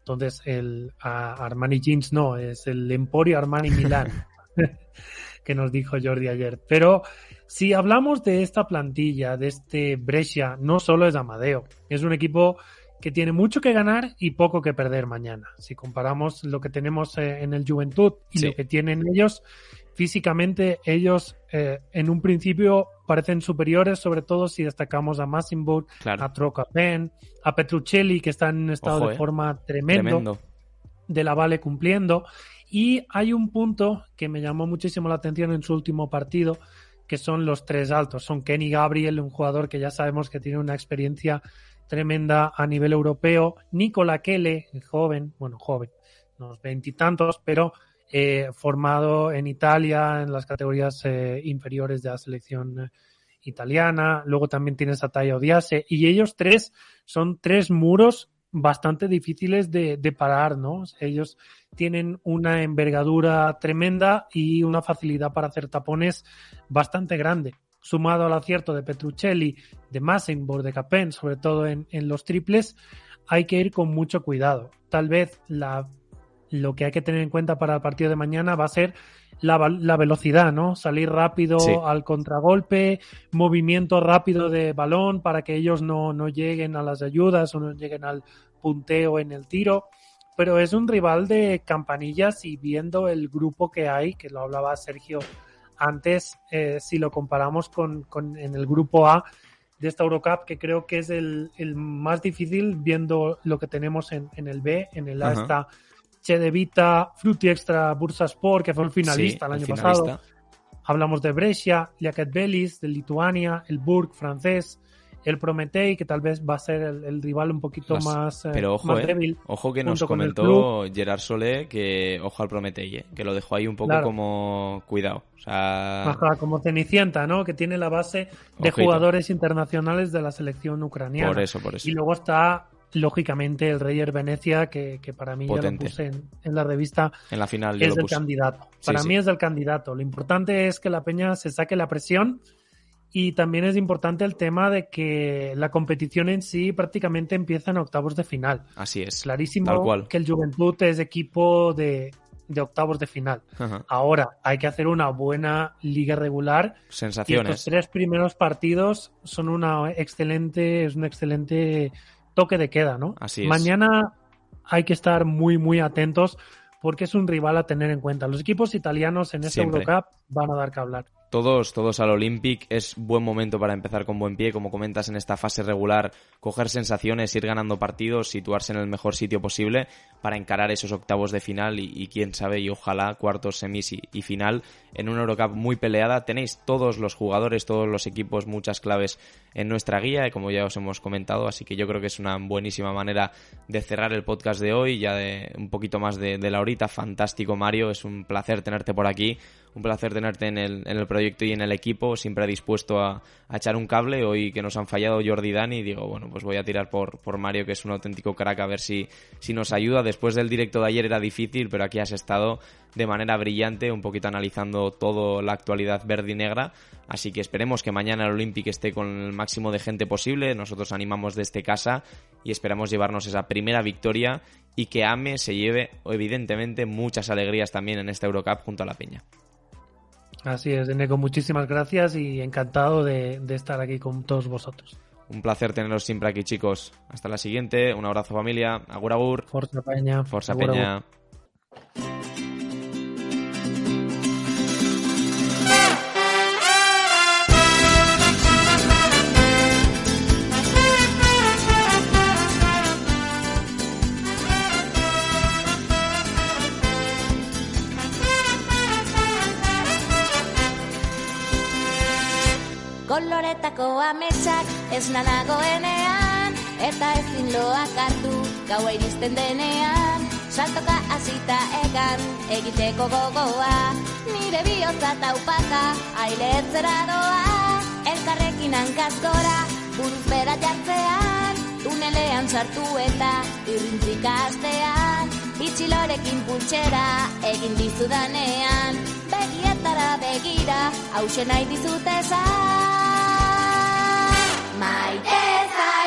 Entonces el Armani Jeans no, es el Emporio Armani Milan, [laughs] [laughs] que nos dijo Jordi ayer. Pero si hablamos de esta plantilla, de este Brescia, no solo es Amadeo, es un equipo que tiene mucho que ganar y poco que perder mañana. Si comparamos lo que tenemos eh, en el Juventud y lo que tienen ellos, físicamente ellos eh, en un principio parecen superiores, sobre todo si destacamos a Massimburg, a Trocapen, a Petruccelli, que está en un estado de eh. forma tremendo, de la Vale cumpliendo. Y hay un punto que me llamó muchísimo la atención en su último partido, que son los tres altos. Son Kenny Gabriel, un jugador que ya sabemos que tiene una experiencia tremenda a nivel europeo. Nicola Kelle, joven, bueno, joven, unos veintitantos, pero eh, formado en Italia en las categorías eh, inferiores de la selección eh, italiana. Luego también tienes a Taya Odiase. Y ellos tres son tres muros bastante difíciles de, de, parar, ¿no? Ellos tienen una envergadura tremenda y una facilidad para hacer tapones bastante grande sumado al acierto de Petruccelli, de Massenborg, de Capen, sobre todo en, los triples, hay que ir con mucho cuidado. Tal vez la, lo que hay que tener en cuenta para el partido de mañana va a ser la, velocidad, ¿no? Salir rápido al contragolpe, movimiento rápido de balón para que ellos no, no lleguen a las ayudas o no lleguen al punteo en el tiro. Pero es un rival de campanillas y viendo el grupo que hay, que lo hablaba Sergio antes, eh, si lo comparamos con, en el grupo A, de esta Eurocup, que creo que es el, el más difícil viendo lo que tenemos en, en el B. En el A Ajá. está Che de Vita, Frutti Extra Bursaspor, que fue el finalista Sí, el año finalista. pasado. Hablamos de Brescia, Liaquet Belis, de Lituania, el Burg francés, el Prometei, que tal vez va a ser el, el rival un poquito Más- más, eh, Pero ojo, más eh, débil. ojo que nos con el comentó Gerard Solé que ojo al Prometei, eh, que lo dejó ahí un poco Claro. como cuidado. O sea, Ajá, como Cenicienta, ¿no? Que tiene la base de Ojito. jugadores internacionales de la selección ucraniana. por eso, por eso. Y luego está, lógicamente, el Reyer Venecia, que, que para mí ya lo puse en, en la revista, En la final yo es el candidato. Para sí. mí es el candidato. Lo importante es que la Peña se saque la presión y también es importante el tema de que la competición en sí prácticamente empieza en octavos de final. Así es. Clarísimo Tal cual. que el Juventud es equipo de, de octavos de final. Ajá. Ahora hay que hacer una buena liga regular y estos Sensaciones. tres primeros partidos son una excelente, es un excelente toque de queda, ¿no? Así es. Mañana hay que estar muy, muy atentos porque es un rival a tener en cuenta. Los equipos italianos en esta. Eurocup van a dar que hablar. Todos, todos al Olympic. Es buen momento para empezar con buen pie, como comentas en esta fase regular, coger sensaciones, ir ganando partidos, situarse en el mejor sitio posible para encarar esos octavos de final y, quién sabe, y ojalá cuartos, semis y, y final en una Eurocup muy peleada. Tenéis todos los jugadores, todos los equipos, muchas claves en nuestra guía, como ya os hemos comentado, así que yo creo que es una buenísima manera de cerrar el podcast de hoy, ya de un poquito más de, de la horita. Fantástico, Mario, es un placer tenerte por aquí, un placer tenerte en el, proyecto y en el equipo, siempre dispuesto a, echar un cable. Hoy que nos han fallado Jordi y Dani, digo, bueno, pues voy a tirar por, Mario, que es un auténtico crack, a ver si, si nos ayuda. Después del directo de ayer era difícil, pero aquí has estado de manera brillante, un poquito analizando toda la actualidad verde y negra. Así que esperemos que mañana el Olympic esté con el máximo de gente posible. Nosotros animamos desde casa y esperamos llevarnos esa primera victoria y que AME se lleve, evidentemente, muchas alegrías también en esta Eurocup junto a la Peña. Así es, Eneco, muchísimas gracias y encantado de, de estar aquí con todos vosotros. Un placer teneros siempre aquí, chicos. Hasta la siguiente. Un abrazo, familia. Agur, agur. Forza Peña. Forza Agur, agur. Koloretako ametsak ez nanagoenean Eta ezin loak hartu gaua iristen denean. Saltoka hasita egan egiteko gogoa Nire bihotza taupaka ailetzera doa. Elkarrekin hankaz gora buruz bera jartzean Tunelean sartu eta irrintzik astean. Itxilorekin pultsera egin dizudanean Begietara begira hause nahi dizut esan my death.